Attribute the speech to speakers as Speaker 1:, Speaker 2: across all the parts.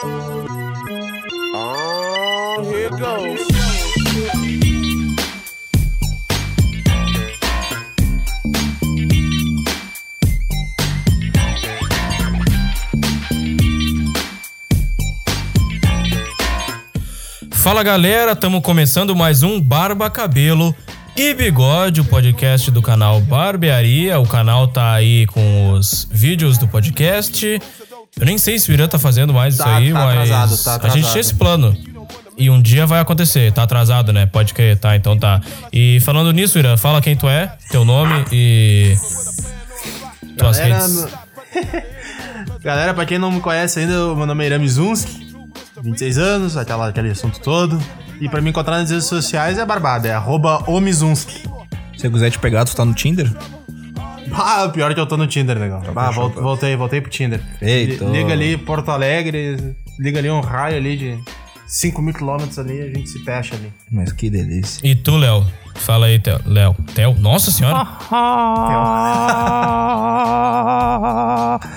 Speaker 1: Oh, here goes.
Speaker 2: Fala galera, estamos começando mais um Barba Cabelo e Bigode, o podcast do canal Barbearia. O canal tá aí com os vídeos do podcast. Eu nem sei se o Irã tá fazendo mais
Speaker 3: Tá-
Speaker 2: isso aí,
Speaker 3: tá
Speaker 2: mas
Speaker 3: atrasado, tá
Speaker 2: a gente
Speaker 3: atrasado.
Speaker 2: tinha esse plano. E um dia vai acontecer. Tá atrasado, né? Pode crer, tá? Então tá. E falando nisso, Irã, fala quem tu é, teu nome e. Tuas
Speaker 3: Galera,
Speaker 2: redes.
Speaker 3: no- Galera, pra quem não me conhece ainda, meu nome é Irami Zunski, 26 anos, aquela, aquele assunto todo. E pra me encontrar nas redes sociais é barbada, é arroba omizunski.
Speaker 4: Se eu quiser te pegar, tu tá no Tinder?
Speaker 3: Ah, pior que eu tô no Tinder, legal. Ah, voltei, voltei pro Tinder. Li- Liga ali Porto Alegre, liga ali um raio ali de 5 mil quilômetros ali, a gente se fecha ali.
Speaker 4: Mas que delícia.
Speaker 2: E tu, Léo? Fala aí, Theo. Léo. Theo? Nossa senhora.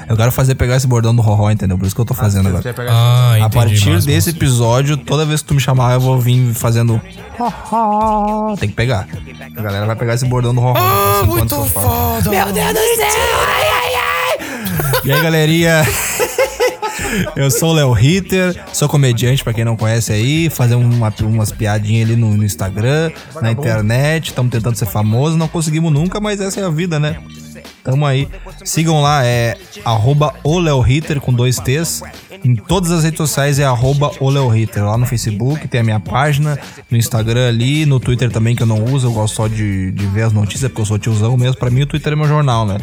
Speaker 4: Eu quero fazer pegar esse bordão do Roró, entendeu? Por isso que eu tô fazendo
Speaker 3: vai
Speaker 4: agora.
Speaker 3: pegar
Speaker 2: Ah, entendi.
Speaker 4: A partir
Speaker 2: massa,
Speaker 4: desse
Speaker 2: massa.
Speaker 4: episódio, toda vez que tu me chamar, eu vou vir fazendo. Tem que pegar. A galera vai pegar esse bordão do Roró. assim, enquanto eu falo.
Speaker 2: Meu Deus do céu!
Speaker 4: E aí, galerinha? Eu sou o Léo Ritter, sou comediante, pra quem não conhece aí, fazer uma, umas piadinhas ali no, no Instagram, na internet, estamos tentando ser famosos, não conseguimos nunca, mas essa é a vida, né? Tamo aí. Sigam lá, é arroba Ritter com dois T's. Em todas as redes sociais é arroba Ritter. Lá no Facebook tem a minha página, no Instagram ali, no Twitter também que eu não uso, eu gosto só de, de ver as notícias, porque eu sou tiozão mesmo. Pra mim o Twitter é meu jornal, né?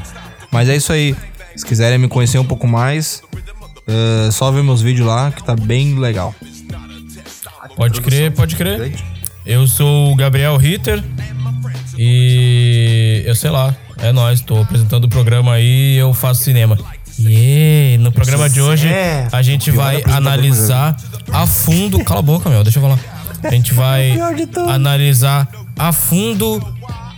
Speaker 4: Mas é isso aí. Se quiserem me conhecer um pouco mais, é só ver meus vídeos lá, que tá bem legal.
Speaker 2: Pode crer, pode crer. Eu sou o Gabriel Ritter e eu sei lá, é nóis, tô apresentando o programa aí e eu faço cinema. Yeah. No programa de hoje
Speaker 3: É,
Speaker 2: a gente vai analisar a fundo. Cala a boca, meu, deixa eu falar. A gente vai analisar a fundo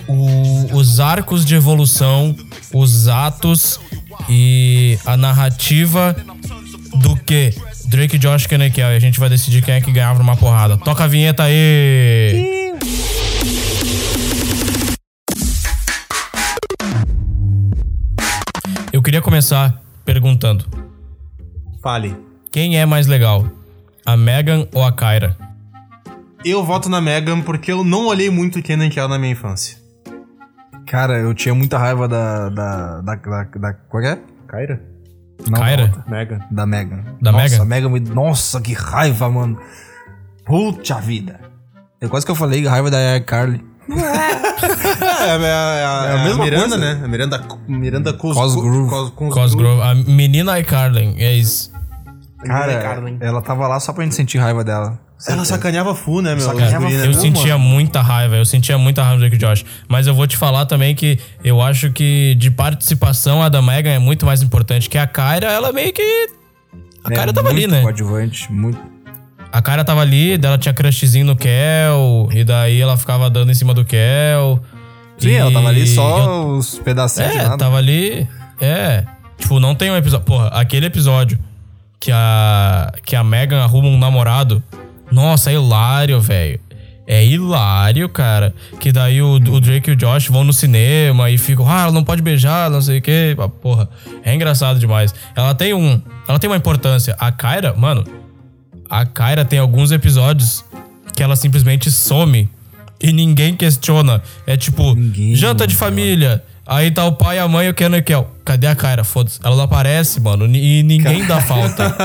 Speaker 2: o- os arcos de evolução, os atos e a narrativa do que? Drake, Josh, Kenekel. E a gente vai decidir quem é que ganhava numa porrada. Toca a vinheta aí! Eu queria começar perguntando:
Speaker 3: Fale.
Speaker 2: quem é mais legal? A Megan ou a Kyra?
Speaker 3: Eu voto na Megan porque eu não olhei muito Kenan na minha infância.
Speaker 4: Cara, eu tinha muita raiva da. da. da. da, da qual é? Kyra? Não,
Speaker 2: Kyra?
Speaker 3: Megan.
Speaker 4: Da Megan.
Speaker 2: Da
Speaker 4: nossa,
Speaker 2: Megan?
Speaker 4: a Megan me... Nossa, que raiva, mano. Puta vida. Eu quase que eu falei raiva da Carly.
Speaker 3: É, é, é,
Speaker 4: a mesma
Speaker 3: Miranda,
Speaker 4: coisa.
Speaker 3: né? A Miranda, Miranda Cos,
Speaker 4: Cosgrove.
Speaker 3: Cos, Cos,
Speaker 2: Cosgrove. A menina iCarlin, é isso.
Speaker 4: Cara, ela tava lá só pra gente sentir raiva dela.
Speaker 3: Ela sacaneava full, né, meu?
Speaker 4: Sacaneava
Speaker 3: né?
Speaker 2: Eu sentia muita raiva, eu sentia muita raiva do Drake Josh. Mas eu vou te falar também que eu acho que de participação a da Megan é muito mais importante que a Kyra, ela meio que. A Kyra tava ali,
Speaker 4: muito
Speaker 2: né?
Speaker 4: coadjuvante, muito.
Speaker 2: A Kyra tava ali, dela tinha crushzinho no Kel, e daí ela ficava dando em cima do Kel.
Speaker 4: Sim,
Speaker 2: E
Speaker 4: ela tava ali
Speaker 2: eu-
Speaker 4: só os pedacinhos de
Speaker 2: É,
Speaker 4: nada.
Speaker 2: tava ali. É. Tipo, não tem um episódio. Porra, aquele episódio que a. que a Megan arruma um namorado. Nossa, é hilário, velho. É hilário, cara. Que daí o, o Drake e o Josh vão no cinema e ficam, ah, ela não pode beijar, não sei o quê. Ah, Porra, é engraçado demais. Ela tem um. Ela tem uma importância. A Kyra, mano, a Kyra tem alguns episódios que ela simplesmente some e ninguém questiona. É tipo,
Speaker 4: Ninguém
Speaker 2: janta de família. Aí tá o pai, a mãe e o Ken e o. Cadê a Kyra? Foda-se. Ela não aparece, mano. E ninguém dá falta.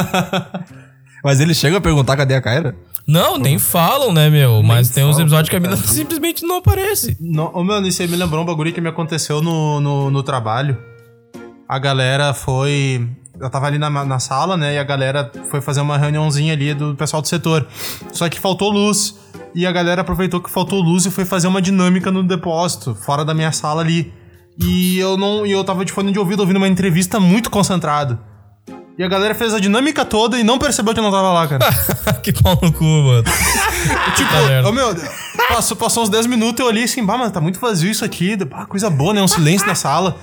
Speaker 4: Mas eles chegam a perguntar cadê a Kyra?
Speaker 2: Não, nem falam, né, meu? Mas tem uns episódios que a mina simplesmente não aparece.
Speaker 3: Não, ô, mano, isso aí me lembrou um bagulho que me aconteceu no, no, no trabalho. A galera foi. Eu tava ali na, na sala, né? E a galera foi fazer uma reuniãozinha ali do pessoal do setor. Só que faltou luz. E a galera aproveitou que faltou luz e foi fazer uma dinâmica no depósito, fora da minha sala ali. E eu não. E eu tava de fone de ouvido ouvindo uma entrevista muito concentrado. E a galera fez a dinâmica toda e não percebeu que eu não tava lá, cara.
Speaker 2: que pau no cu, mano.
Speaker 3: Tipo,
Speaker 2: Tá
Speaker 3: ô meu, passou, passou uns 10 minutos eu olhei assim, bah, mas tá muito vazio isso aqui, coisa boa, né? Um silêncio na sala.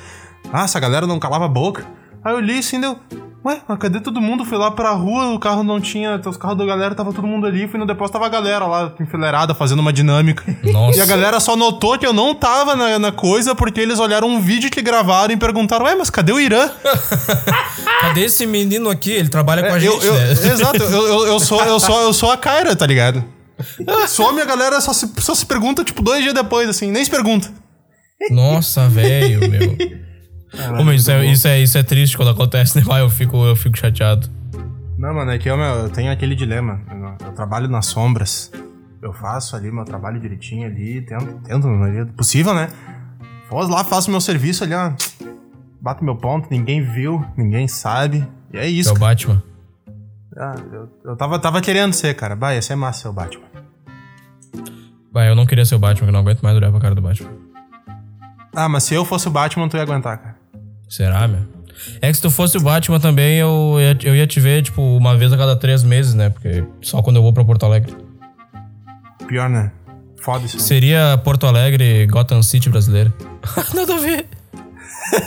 Speaker 3: Ah, essa galera não calava a boca. Aí eu li assim, deu. Ué, mas cadê todo mundo? Fui lá pra rua, o carro não tinha. Os carros da galera tava todo mundo ali. Fui no depósito, tava a galera lá, enfileirada, fazendo uma dinâmica.
Speaker 2: Nossa.
Speaker 3: E a galera só notou que eu não tava na, na coisa porque eles olharam um vídeo que gravaram e perguntaram: Ué, mas cadê o Irã?
Speaker 2: Cadê esse menino aqui? Ele trabalha com a
Speaker 3: É, Eu-
Speaker 2: gente,
Speaker 3: eu-
Speaker 2: né?
Speaker 3: Exato, eu, eu, eu sou, eu, sou, eu sou a Kyra, tá ligado? Some a galera só se, só se pergunta, tipo, dois dias depois, assim, nem se pergunta.
Speaker 2: Nossa, velho, meu. Mas isso, é, isso, é, isso é triste quando acontece, né? Vai, eu fico, eu fico chateado.
Speaker 3: Não, mano, é que eu, meu, eu tenho aquele dilema. Eu, eu trabalho nas sombras. Eu faço ali meu trabalho direitinho ali, tento, tento na maioria do possível, né? Vou lá, faço meu serviço ali, ó. Bato meu ponto, ninguém viu, ninguém sabe. E é
Speaker 2: É
Speaker 3: isso.
Speaker 2: o Batman.
Speaker 3: Ah, eu eu tava, tava querendo ser, cara. Bah, ia ser massa ser o Batman.
Speaker 2: Vai, eu não queria ser o Batman, eu não aguento mais olhar pra cara do Batman.
Speaker 3: Ah, mas se eu fosse o Batman, tu ia aguentar, cara.
Speaker 2: Será, meu? É que se tu fosse o Batman também, eu ia, eu ia te ver, tipo, uma vez a cada três meses, né? Porque só quando eu vou pra Porto Alegre.
Speaker 3: Pior, né? Foda isso.
Speaker 2: Seria Porto Alegre, Gotham City brasileira. Nada a ver.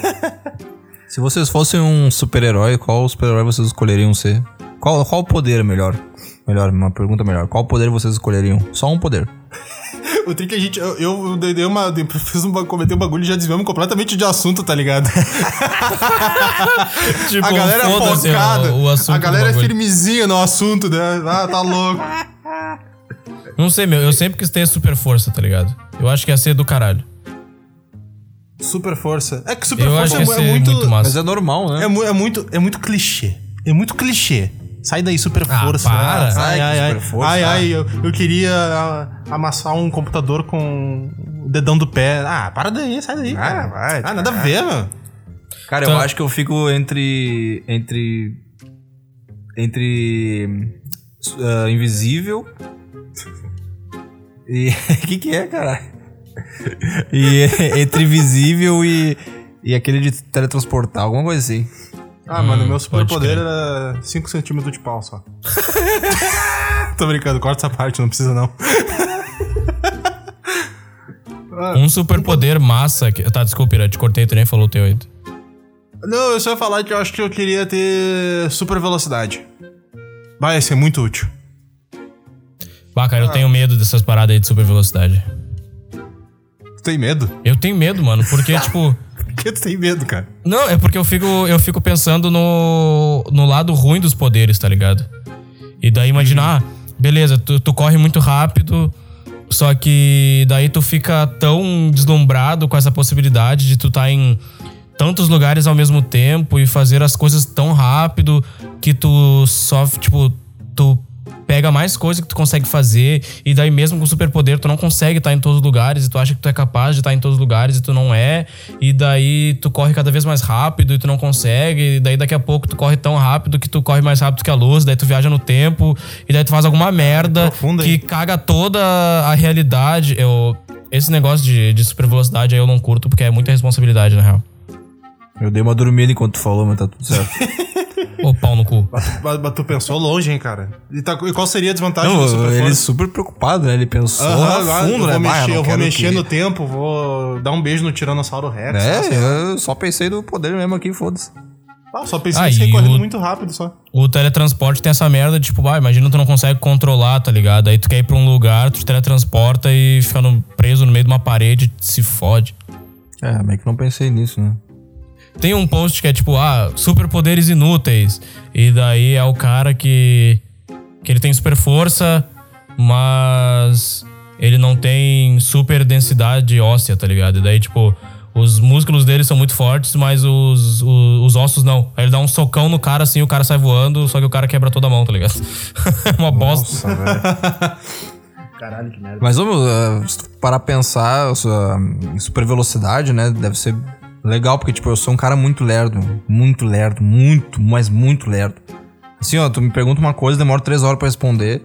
Speaker 4: Se vocês fossem um super-herói, qual super-herói vocês escolheriam ser? Qual, qual poder melhor? Melhor, uma pergunta melhor. Qual poder vocês escolheriam? Só um poder.
Speaker 3: O trick é a gente. Eu, eu dei dei uma. dei- Fiz um, cometei um bagulho e já desviamos completamente de assunto, tá ligado?
Speaker 2: Tipo,
Speaker 3: a galera é
Speaker 2: foda-se
Speaker 3: focada.
Speaker 2: O, o assunto
Speaker 3: a galera é firmezinha no assunto, né? Ah, tá louco.
Speaker 2: Não sei, meu. Eu sempre quis ter super força, tá ligado? Eu acho que ia ser do caralho.
Speaker 3: Super força. É que super
Speaker 2: Eu acho
Speaker 3: força é, é muito.
Speaker 2: muito, massa.
Speaker 4: Mas é normal, né?
Speaker 3: é, é muito. É muito clichê. É muito clichê. Sai daí, super
Speaker 2: Ah,
Speaker 3: força.
Speaker 2: para.
Speaker 3: Ai,
Speaker 4: Sai,
Speaker 3: ai, ai.
Speaker 4: super força.
Speaker 3: Ai, ai, eu, eu queria ah, amassar um computador com o dedão do pé. Ah, para daí, sai daí. cara.
Speaker 4: vai,
Speaker 3: Ah, nada a ver, meu.
Speaker 4: Cara, eu
Speaker 2: Então-
Speaker 4: acho que eu fico entre. Entre. Entre. ah, invisível. E. O que, que é, cara? E entre invisível e. E aquele de teletransportar, alguma coisa assim.
Speaker 3: Ah, mano, meu
Speaker 2: pode
Speaker 3: superpoder era 5 centímetros de pau só. Tô brincando, corta essa parte, não precisa não.
Speaker 2: Um superpoder massa. Que... Tá, desculpa, Ira, te cortei, tu nem falou o teu aí.
Speaker 3: Não, eu só ia falar que eu acho que eu queria ter super velocidade. Vai ser muito útil.
Speaker 2: Bah, cara, eu tenho medo dessas paradas aí de super velocidade.
Speaker 3: Tu tem medo?
Speaker 2: Eu tenho medo, mano, porque, tipo.
Speaker 3: Por que tu tem medo, cara?
Speaker 2: Não, é porque eu fico, eu fico pensando no, no lado ruim dos poderes, tá ligado? E daí imagina, ah, beleza, tu, tu corre muito rápido, só que daí tu fica tão deslumbrado com essa possibilidade de tu tá em tantos lugares ao mesmo tempo e fazer as coisas tão rápido que tu só, tipo, tu pega mais coisa que tu consegue fazer e daí mesmo com superpoder tu não consegue estar em todos os lugares e tu acha que tu é capaz de estar em todos os lugares e tu não é e daí tu corre cada vez mais rápido e tu não consegue e daí daqui a pouco tu corre tão rápido que tu corre mais rápido que a luz daí tu viaja no tempo e daí tu faz alguma merda
Speaker 3: Profunda,
Speaker 2: que
Speaker 3: hein?
Speaker 2: caga toda a realidade eu esse negócio de, de super velocidade aí eu não curto porque é muita responsabilidade na real
Speaker 4: Eu dei uma dormida enquanto tu falou, mas tá tudo certo.
Speaker 2: ô pau no cu
Speaker 3: Mas, mas- tu pensou longe, hein, cara? E, tá- e qual seria a desvantagem do
Speaker 4: Não, ele
Speaker 3: força?
Speaker 4: super preocupado, né? Ele pensou
Speaker 3: Aham,
Speaker 4: a
Speaker 3: agora
Speaker 4: fundo,
Speaker 3: eu
Speaker 4: né?
Speaker 3: vou
Speaker 4: Bah,
Speaker 3: mexer,
Speaker 4: não
Speaker 3: eu vou
Speaker 4: quero
Speaker 3: mexer
Speaker 4: que-
Speaker 3: no tempo, vou dar um beijo no Tiranossauro Rex. tá? lá.
Speaker 4: É, eu só pensei no poder mesmo aqui, foda-se.
Speaker 3: Ah, só pensei
Speaker 2: Ah,
Speaker 3: em sair
Speaker 2: e
Speaker 3: correndo
Speaker 2: o-
Speaker 3: muito rápido só.
Speaker 2: O teletransporte tem essa merda de tipo, ah, imagina tu não consegue controlar, tá ligado? Aí tu quer ir pra um lugar, tu te teletransporta e fica no- preso no meio de uma parede, se fode.
Speaker 4: É, meio que não pensei nisso, né?
Speaker 2: Tem um post que é tipo, ah, superpoderes inúteis. E daí é o cara que. que ele tem super força, mas ele não tem super densidade óssea, tá ligado? E daí, tipo, os músculos dele são muito fortes, mas os, os, os ossos não. Aí ele dá um socão no cara assim, o cara sai voando, só que o cara quebra toda a mão, tá ligado? É uma bosta.
Speaker 4: Nossa, velho.
Speaker 3: Caralho, que merda.
Speaker 4: Mas, vamos, uh, tu parar pra pensar, em super velocidade, né? Deve ser legal, porque, tipo, eu sou um cara muito lerdo. Muito lerdo. Muito, mas muito lerdo. Assim, ó, tu me pergunta uma coisa, demora três horas pra responder.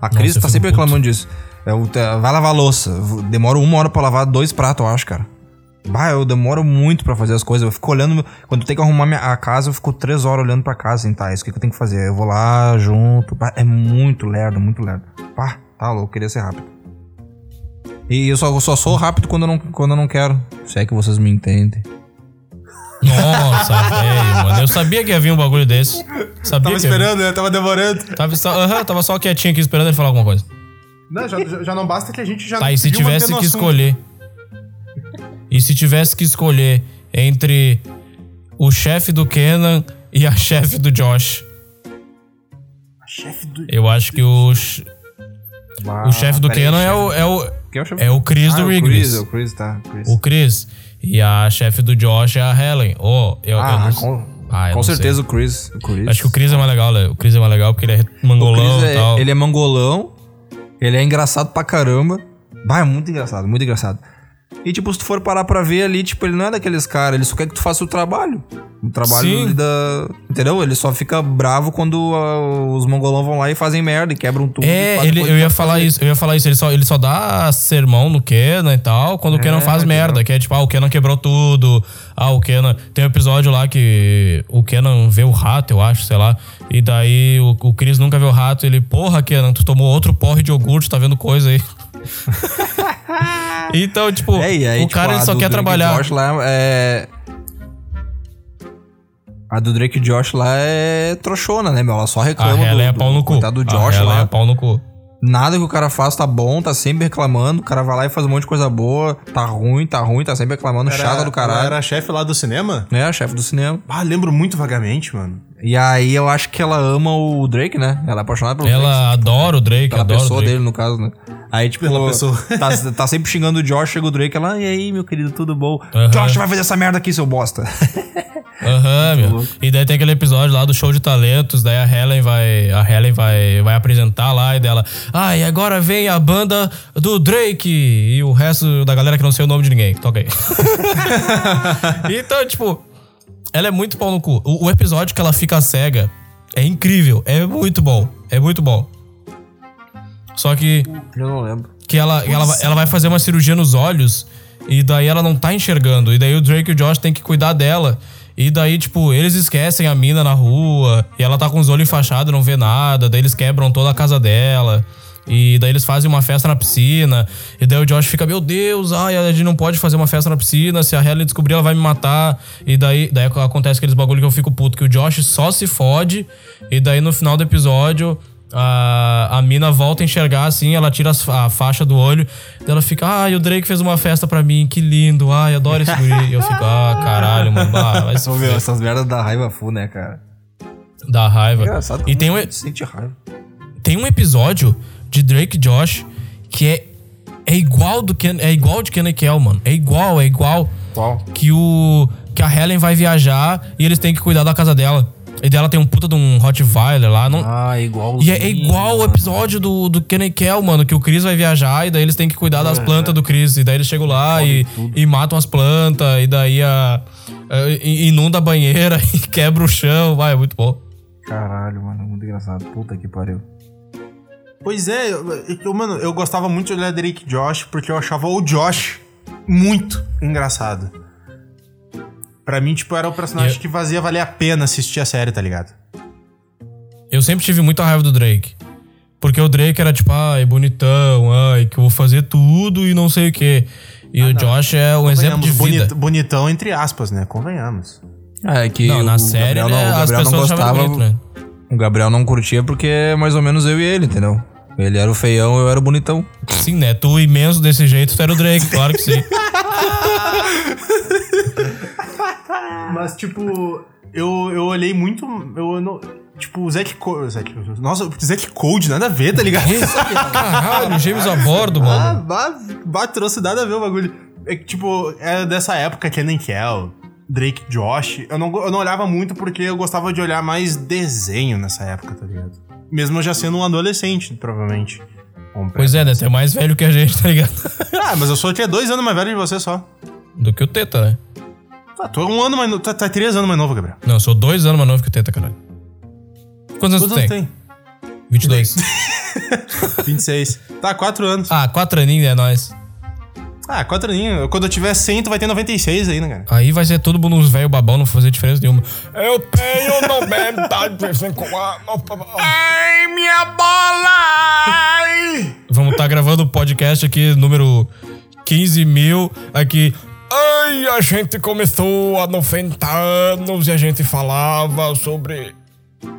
Speaker 4: A Cris
Speaker 2: eu
Speaker 4: tá sempre
Speaker 2: puto.
Speaker 4: reclamando disso. Eu, te- vai lavar louça. Demora uma hora pra lavar dois pratos, eu acho, cara. Bah, eu demoro muito pra fazer as coisas. Eu fico olhando. Quando tem que arrumar minha, a casa, eu fico três horas olhando pra casa, assim, tá? Isso que, eu tenho que fazer. Eu vou lá junto. Bah, é muito lerdo, muito lerdo. Pá, tá louco, eu queria ser rápido. E eu só, eu só sou rápido quando eu, não, quando eu não quero. Se é que vocês me entendem.
Speaker 2: Nossa, velho, mano. Eu sabia que ia vir um bagulho desse. Sabia
Speaker 3: Tava esperando, né? Tava demorando.
Speaker 2: Tava só, aham, tava só quietinho aqui esperando ele falar alguma coisa.
Speaker 3: Não, já, já- não basta que a gente já
Speaker 2: Tá, e se tivesse que escolher. E se tivesse que escolher entre o chefe do Kenan e a chefe do Josh?
Speaker 3: Chefe do...
Speaker 2: Eu acho que o, ch- o chefe do Kenan é o, é o,
Speaker 4: é o chefe?
Speaker 2: é o Chris
Speaker 4: Ah,
Speaker 2: do
Speaker 4: o
Speaker 2: Wrigley's.
Speaker 4: Chris, o Chris, tá. Chris.
Speaker 2: O Chris. E a chefe do Josh é a Helen. Oh, eu, eu
Speaker 4: ah,
Speaker 2: não
Speaker 4: com,
Speaker 2: Ah, eu
Speaker 4: com certeza o Chris. o Chris.
Speaker 2: Acho que o Chris é mais legal, né? O Chris é mais legal porque ele é mangolão
Speaker 4: Chris
Speaker 2: e
Speaker 4: é,
Speaker 2: tal.
Speaker 4: ele é mangolão, ele é engraçado pra caramba. Bah, é muito engraçado, muito engraçado. E, tipo, se tu for parar pra ver ali, tipo, ele não é daqueles caras, ele só quer que tu faça o trabalho. O trabalho da. Entendeu? Ele só fica bravo quando ah, os mongolão vão lá e fazem merda e quebram tudo.
Speaker 2: É, ele, eu ia falar isso, eu ia falar isso. Ele só, ele só dá sermão no Kenan e tal, quando o Kenan faz
Speaker 4: entendeu?
Speaker 2: merda. Que é tipo, ah, o Kenan quebrou tudo. Ah, o Kenan. Tem um episódio lá que o Kenan vê o rato, eu acho, sei lá. E daí o, o Chris nunca vê o rato. Ele, porra, Kenan, tu tomou outro porre de iogurte, tá vendo coisa aí. então, tipo,
Speaker 4: É, e aí,
Speaker 2: o
Speaker 4: tipo,
Speaker 2: cara ele
Speaker 4: a
Speaker 2: só
Speaker 4: do
Speaker 2: quer
Speaker 4: Drake e
Speaker 2: trabalhar.
Speaker 4: Josh lá é. A do Drake e Josh lá é trouxona, né, meu? Ela só
Speaker 2: A
Speaker 4: reclama
Speaker 2: Helen
Speaker 4: do,
Speaker 2: é pau
Speaker 4: do,
Speaker 2: no cu.
Speaker 4: coitado do Josh
Speaker 2: a
Speaker 4: lá.
Speaker 2: é pau no cu.
Speaker 4: Nada que o cara faz tá bom, tá sempre reclamando. O cara vai lá e faz um monte de coisa boa. Tá ruim, tá ruim, tá sempre reclamando.
Speaker 3: Era-
Speaker 4: chata do
Speaker 3: ela
Speaker 4: caralho.
Speaker 3: Era a chefe lá do cinema?
Speaker 4: É, a chefe do cinema.
Speaker 3: Ah, lembro muito vagamente, mano.
Speaker 4: E aí eu acho que ela ama o Drake, né? Ela é apaixonada pelo Drake.
Speaker 2: Ela adora o Drake,
Speaker 4: Pela
Speaker 2: adora o
Speaker 4: pessoa
Speaker 2: Drake.
Speaker 4: dele, no caso, né? Aí, tipo,
Speaker 3: Pela pessoa.
Speaker 4: Tá, tá sempre xingando o Josh, chega o Drake, ela, e aí, meu querido, tudo bom?
Speaker 2: Aham.
Speaker 4: Josh, vai fazer essa merda aqui, seu bosta.
Speaker 2: Aham, meu. E daí tem aquele episódio lá do show de talentos, daí a Helen vai, a Helen vai, vai apresentar lá e dela, ah, e agora vem a banda do Drake e o resto da galera que não sei o nome de ninguém. Toca aí. então, tipo, ela é muito pau no cu. O, o episódio que ela fica cega é incrível, é muito bom, é muito bom. Só que
Speaker 4: Eu não lembro.
Speaker 2: que ela, ela, vai- ela vai fazer uma cirurgia nos olhos e daí ela não tá enxergando. E daí o Drake e o Josh tem que cuidar dela. E daí, tipo, eles esquecem a mina na rua e ela tá com os olhos enfaixados, não vê nada. Daí eles quebram toda a casa dela. E daí eles fazem uma festa na piscina. E daí o Josh fica, meu Deus, ai, a gente não pode fazer uma festa na piscina. Se a Helen descobrir, ela vai me matar. E daí, daí acontece aqueles bagulho que eu fico puto, que o Josh só se fode. E daí no final do episódio, a, a mina volta a enxergar assim, ela tira as a faixa do olho, ela fica, ai, o Drake fez uma festa pra mim, que lindo, ai, adoro esse guri. E eu fico, ah, caralho, mano, bah, vai se
Speaker 4: Ô, meu, essas merdas da raiva full, né, cara?
Speaker 2: Dá raiva.
Speaker 4: Engraçado
Speaker 2: E tem um,
Speaker 4: sente raiva.
Speaker 2: tem um episódio de Drake e Josh que é, é igual do Ken, é igual de Ken e Kel, mano. É igual, é igual.
Speaker 4: Qual?
Speaker 2: Que o que a Helen vai viajar e eles têm que cuidar da casa dela. E dela tem um puta de um Rottweiler lá, não,
Speaker 4: Ah, igual.
Speaker 2: E é, é igual o episódio do, do Ken e Kel, mano, que o Chris vai viajar e daí eles têm que cuidar das plantas do Chris. E daí eles chegam lá e, e matam as plantas, e daí a, a- inunda a banheira e quebra o chão. Vai, é muito bom.
Speaker 4: Caralho, mano, muito engraçado. Puta que pariu.
Speaker 3: Pois é, eu, eu- mano, eu gostava muito de olhar Drake Josh porque eu achava o Josh muito engraçado. Pra mim, tipo, era o personagem
Speaker 2: eu-
Speaker 3: que fazia valer a pena assistir a série, tá ligado?
Speaker 2: Eu sempre tive muita raiva do Drake. Porque o Drake era tipo, ai, bonitão, ai, que eu vou fazer tudo e não sei o quê. E o Josh é um exemplo de vida.
Speaker 3: bonit- bonitão entre aspas, né? Convenhamos.
Speaker 4: Ah, é que
Speaker 2: Não, na
Speaker 4: o
Speaker 2: série,
Speaker 4: Gabriel
Speaker 2: né,
Speaker 4: não, o Gabriel não gostava.
Speaker 2: bonito, né?
Speaker 4: O Gabriel não curtia porque é mais ou menos eu e ele, entendeu? Ele era o feião, eu era o bonitão.
Speaker 2: Sim, né? Tu imenso desse jeito, tu era o Drake, claro que sim.
Speaker 3: Mas, tipo, eu, eu olhei muito. Eu não. Tipo, o Zack Code. Nossa, o Zack Code, nada a ver, tá ligado?
Speaker 2: Caralho, James a bordo,
Speaker 3: Ah,
Speaker 2: mano.
Speaker 3: bah, trouxe nada a ver o bagulho. É que, tipo, é dessa época, Kenan Kel, Drake Josh. Eu não, eu não olhava muito porque eu gostava de olhar mais desenho nessa época, tá ligado? Mesmo eu já sendo um adolescente, provavelmente.
Speaker 2: Pois é, né? Tu é mais velho que a gente, tá ligado?
Speaker 3: Ah, mas eu sou que é dois anos mais velho de você só.
Speaker 2: Do que o Teta, né?
Speaker 3: Ah, tu é um ano mais novo. Tá, tá três anos mais novo, Gabriel.
Speaker 2: Não, eu sou dois anos mais novo que o Teta, caralho. Quantos anos
Speaker 3: Quantos
Speaker 2: tu
Speaker 3: anos
Speaker 2: tem?
Speaker 3: tem?
Speaker 2: 22.
Speaker 3: 26. Tá, quatro anos.
Speaker 2: Ah, quatro aninhos é nóis.
Speaker 3: Ah, quatro aninhos. Quando eu tiver 100, tu vai ter 96 ainda, cara.
Speaker 2: Aí vai ser todo mundo uns velho babão, não vai fazer diferença nenhuma. Eu tenho 95 anos.
Speaker 3: Ai, minha bola!
Speaker 2: Vamos estar gravando o podcast aqui, número 15 mil. Aqui. Ai, a gente começou há 90 anos e a gente falava sobre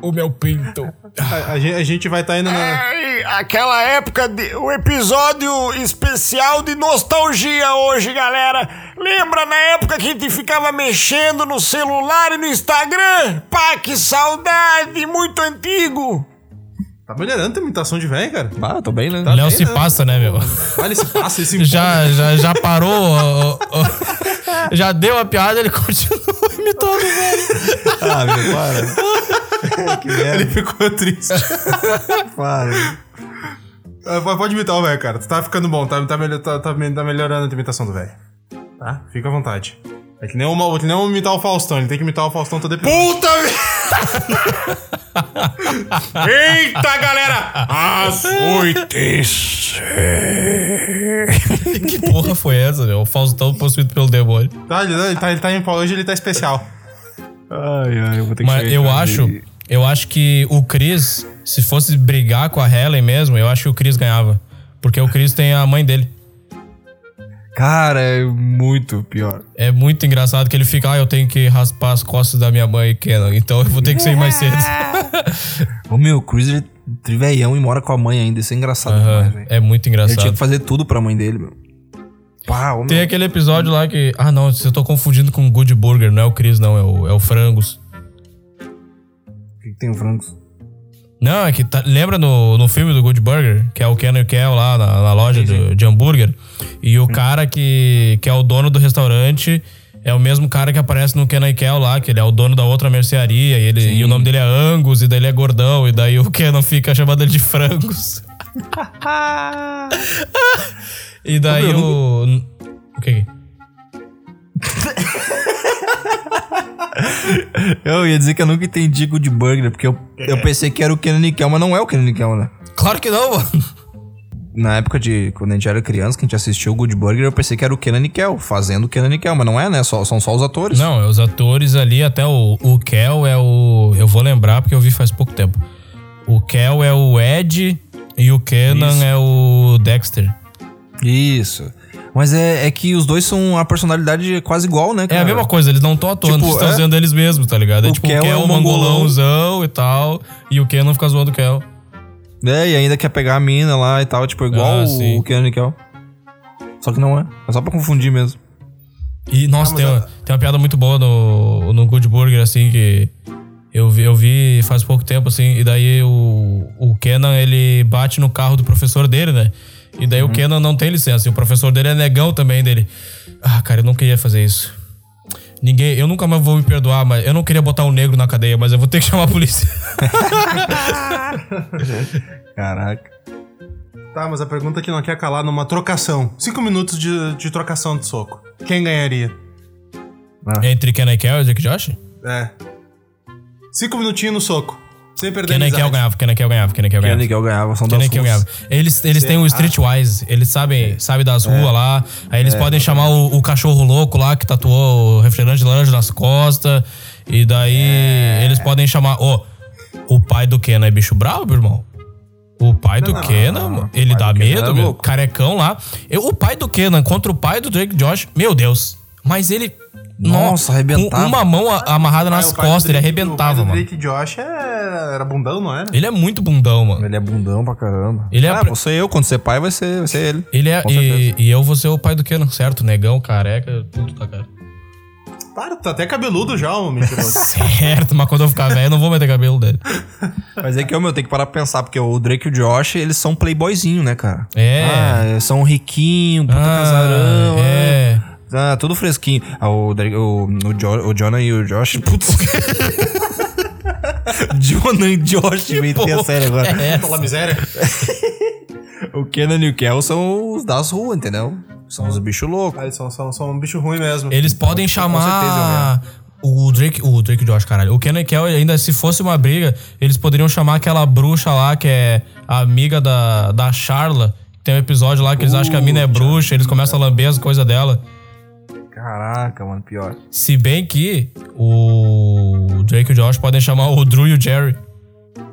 Speaker 2: o meu pinto.
Speaker 3: A, a gen- a gente vai estar indo na.
Speaker 5: Ai, aquela época, de, o episódio especial de nostalgia hoje, galera. Lembra na época que a gente ficava mexendo no celular e no Instagram? Pá, que saudade, muito antigo.
Speaker 3: Tá melhorando a imitação de velho, cara.
Speaker 4: Ah, tô bem, né?
Speaker 2: Léo se passa, né, meu?
Speaker 3: Olha esse passo, esse
Speaker 2: Já, já, já parou. ó, ó, já deu a piada, ele continua imitando, velho.
Speaker 4: Ah, meu, para. que
Speaker 3: Ele
Speaker 4: merda,
Speaker 3: ficou triste.
Speaker 4: para.
Speaker 3: Ah, pode- imitar o velho, cara. Tu tá ficando bom, tá, tá, melhor- tá, tá me- tá melhorando a imitação do velho. Tá? Fica à vontade. É que nem, uma, que nem um imitar o Faustão, ele tem que imitar o Faustão todo episódio.
Speaker 5: Puta Eita, galera! As oites.
Speaker 2: Que porra foi essa, meu? O Faustão possuído pelo demônio.
Speaker 3: Tá, ele, ele tá, ele tá em, hoje ele tá especial.
Speaker 4: Ai, ai, eu vou ter que
Speaker 2: Mas eu acho, eu acho que o Chris, se fosse brigar com a Helen mesmo, eu acho que o Chris ganhava. Porque o Chris tem a mãe dele.
Speaker 4: Cara, é muito pior.
Speaker 2: É muito engraçado que ele fica, ah, eu tenho que raspar as costas da minha mãe, Kenan, então eu vou ter que sair mais cedo.
Speaker 4: Ô, meu, o Chris ele é triveião e mora com a mãe ainda. Isso é engraçado demais,
Speaker 2: Aham,
Speaker 4: velho.
Speaker 2: é muito
Speaker 4: Ele tinha
Speaker 2: engraçado.
Speaker 4: que fazer tudo pra mãe dele, meu. Pá, ô,
Speaker 2: Tem
Speaker 4: meu.
Speaker 2: aquele episódio lá que. Ah, não, eu tô confundindo com o Good Burger, não é o Chris, não, é o, é o Frangos.
Speaker 4: O que, que tem o Francos?
Speaker 2: Não, é que tá- lembra no, no filme do Good Burger, que é o Ken e o Kel lá na, na loja do- de hambúrguer, e o cara que, que é o dono do restaurante é o mesmo cara que aparece no Kenan e Kel lá, que ele é o dono da outra mercearia, e, ele, e o nome dele é Angus, e daí ele é gordão, e daí o Kenan fica chamando ele de Frangos. e daí o... O que?
Speaker 4: Eu ia dizer que eu nunca entendi Good Burger, porque eu, eu pensei que era o Kenan Nickel, mas não é o Kenan Nickel, né?
Speaker 2: Claro que não, mano.
Speaker 4: Na época de quando a gente era criança, que a gente assistiu o Good Burger, eu pensei que era o Kenan Nickel, fazendo o Kenan Nickel, mas não é, né? Só, são só os atores.
Speaker 2: Não, é os atores ali, até o, o Kel é o. Eu vou lembrar porque eu vi faz pouco tempo. O Kel é o Ed e o Kenan
Speaker 4: Isso.
Speaker 2: é o Dexter.
Speaker 4: Isso. Mas é, é que os dois são a personalidade quase igual, né,
Speaker 2: É
Speaker 4: cara?
Speaker 2: a mesma coisa, eles não estão atuando,
Speaker 4: Tipo,
Speaker 2: eles estão
Speaker 4: é?
Speaker 2: eles mesmos, tá ligado? É
Speaker 4: O
Speaker 2: tipo o
Speaker 4: Kel
Speaker 2: Kel
Speaker 4: é
Speaker 2: é
Speaker 4: o
Speaker 2: o
Speaker 4: mongolão.
Speaker 2: mongolãozão e tal, e o Kenan fica zoando o Kel.
Speaker 4: É, e ainda quer pegar a mina lá e tal, tipo, igual
Speaker 2: Ah,
Speaker 4: o, o Kenan Nickel. Só que não é. É só pra confundir mesmo.
Speaker 2: E, nossa, tem, uma, tem uma piada muito boa no, no Good Burger, assim, que eu vi, eu vi faz pouco tempo, assim, e daí o, o Kenan, ele bate no carro do professor dele, né? E daí o Kenan não tem licença, e o professor dele é negão também dele. Ah, cara, eu não queria fazer isso. Ninguém, eu nunca mais vou me perdoar, mas eu não queria botar um negro na cadeia, mas eu vou ter que chamar a polícia.
Speaker 4: Caraca.
Speaker 3: Tá, mas a pergunta que não quer calar numa trocação. Cinco minutos de, de trocação de soco. Quem ganharia?
Speaker 2: Entre Kenan e Kel e Drake Josh?
Speaker 3: É. Cinco minutinhos no soco. Sem perder
Speaker 2: Kenan e Kel
Speaker 3: amizade.
Speaker 2: ganhava, Kenan e Kel ganhava, Kenan e Kel
Speaker 4: Kenan
Speaker 2: ganhava.
Speaker 4: Nickel ganhava, são das
Speaker 2: Kenan e Kel
Speaker 4: ruas.
Speaker 2: ganhava. Eles, eles têm o Streetwise, eles sabem, sabem das
Speaker 4: É.
Speaker 2: ruas lá. Aí eles podem chamar o, o cachorro louco lá que tatuou o refrigerante de laranja nas costas. E daí
Speaker 4: É.
Speaker 2: eles podem chamar. Ô, o pai do Kenan é bicho bravo, irmão? O pai do
Speaker 3: Não,
Speaker 2: Kenan,
Speaker 4: não,
Speaker 2: ele dá
Speaker 4: do Kenan
Speaker 2: medo,
Speaker 4: é
Speaker 2: meu. Carecão lá. Eu- o pai do Kenan contra o pai do Drake Josh, meu Deus. Mas ele.
Speaker 4: Nossa,
Speaker 2: no-
Speaker 4: arrebentava.
Speaker 2: Com uma mão a- amarrada nas
Speaker 3: o
Speaker 2: costas, ele arrebentava,
Speaker 3: O
Speaker 2: mano.
Speaker 3: Drake Josh é- era bundão, não era?
Speaker 2: Ele é muito bundão, mano.
Speaker 4: Ele é bundão pra caramba.
Speaker 2: Ele é
Speaker 4: ah,
Speaker 2: pra-
Speaker 4: ser eu. Quando ser pai, vai ser, vai ser ele.
Speaker 2: Ele é. E, e eu vou ser o pai do Kenan, certo? Negão, careca, tudo tá cara.
Speaker 3: Para, tá até cabeludo já, mentiroso.
Speaker 2: Certo, mas quando eu ficar velho, eu não vou meter cabelo dele.
Speaker 4: Mas é que, ô, meu, tem que parar pra pensar, porque o Drake e o Josh, eles são playboyzinho, né, cara?
Speaker 2: É.
Speaker 4: Ah, são riquinhos, puta
Speaker 2: Ah,
Speaker 4: casarão.
Speaker 2: é.
Speaker 4: Ah, tudo fresquinho. Ah, o, o, o, jo, o Jonah e o Josh. Putz. Jonah e Josh, inventei a série agora.
Speaker 2: É.
Speaker 3: Fala miséria.
Speaker 4: O Kenan e o Kel são os das ruas, entendeu? São os bichos loucos.
Speaker 3: Ah, eles são, são, são um bicho ruim mesmo.
Speaker 2: Eles podem
Speaker 4: Com certeza
Speaker 2: chamar o Drake, o Drake Josh, caralho. O Kenan e Kel, ainda se fosse uma briga, eles poderiam chamar aquela bruxa lá que é amiga da, da Charla. Tem um episódio lá que eles acham que a mina é bruxa, eles começam a lamber as coisas dela.
Speaker 4: Caraca, mano, pior.
Speaker 2: Se bem que o Drake e o Josh podem chamar o Drew e o Jerry.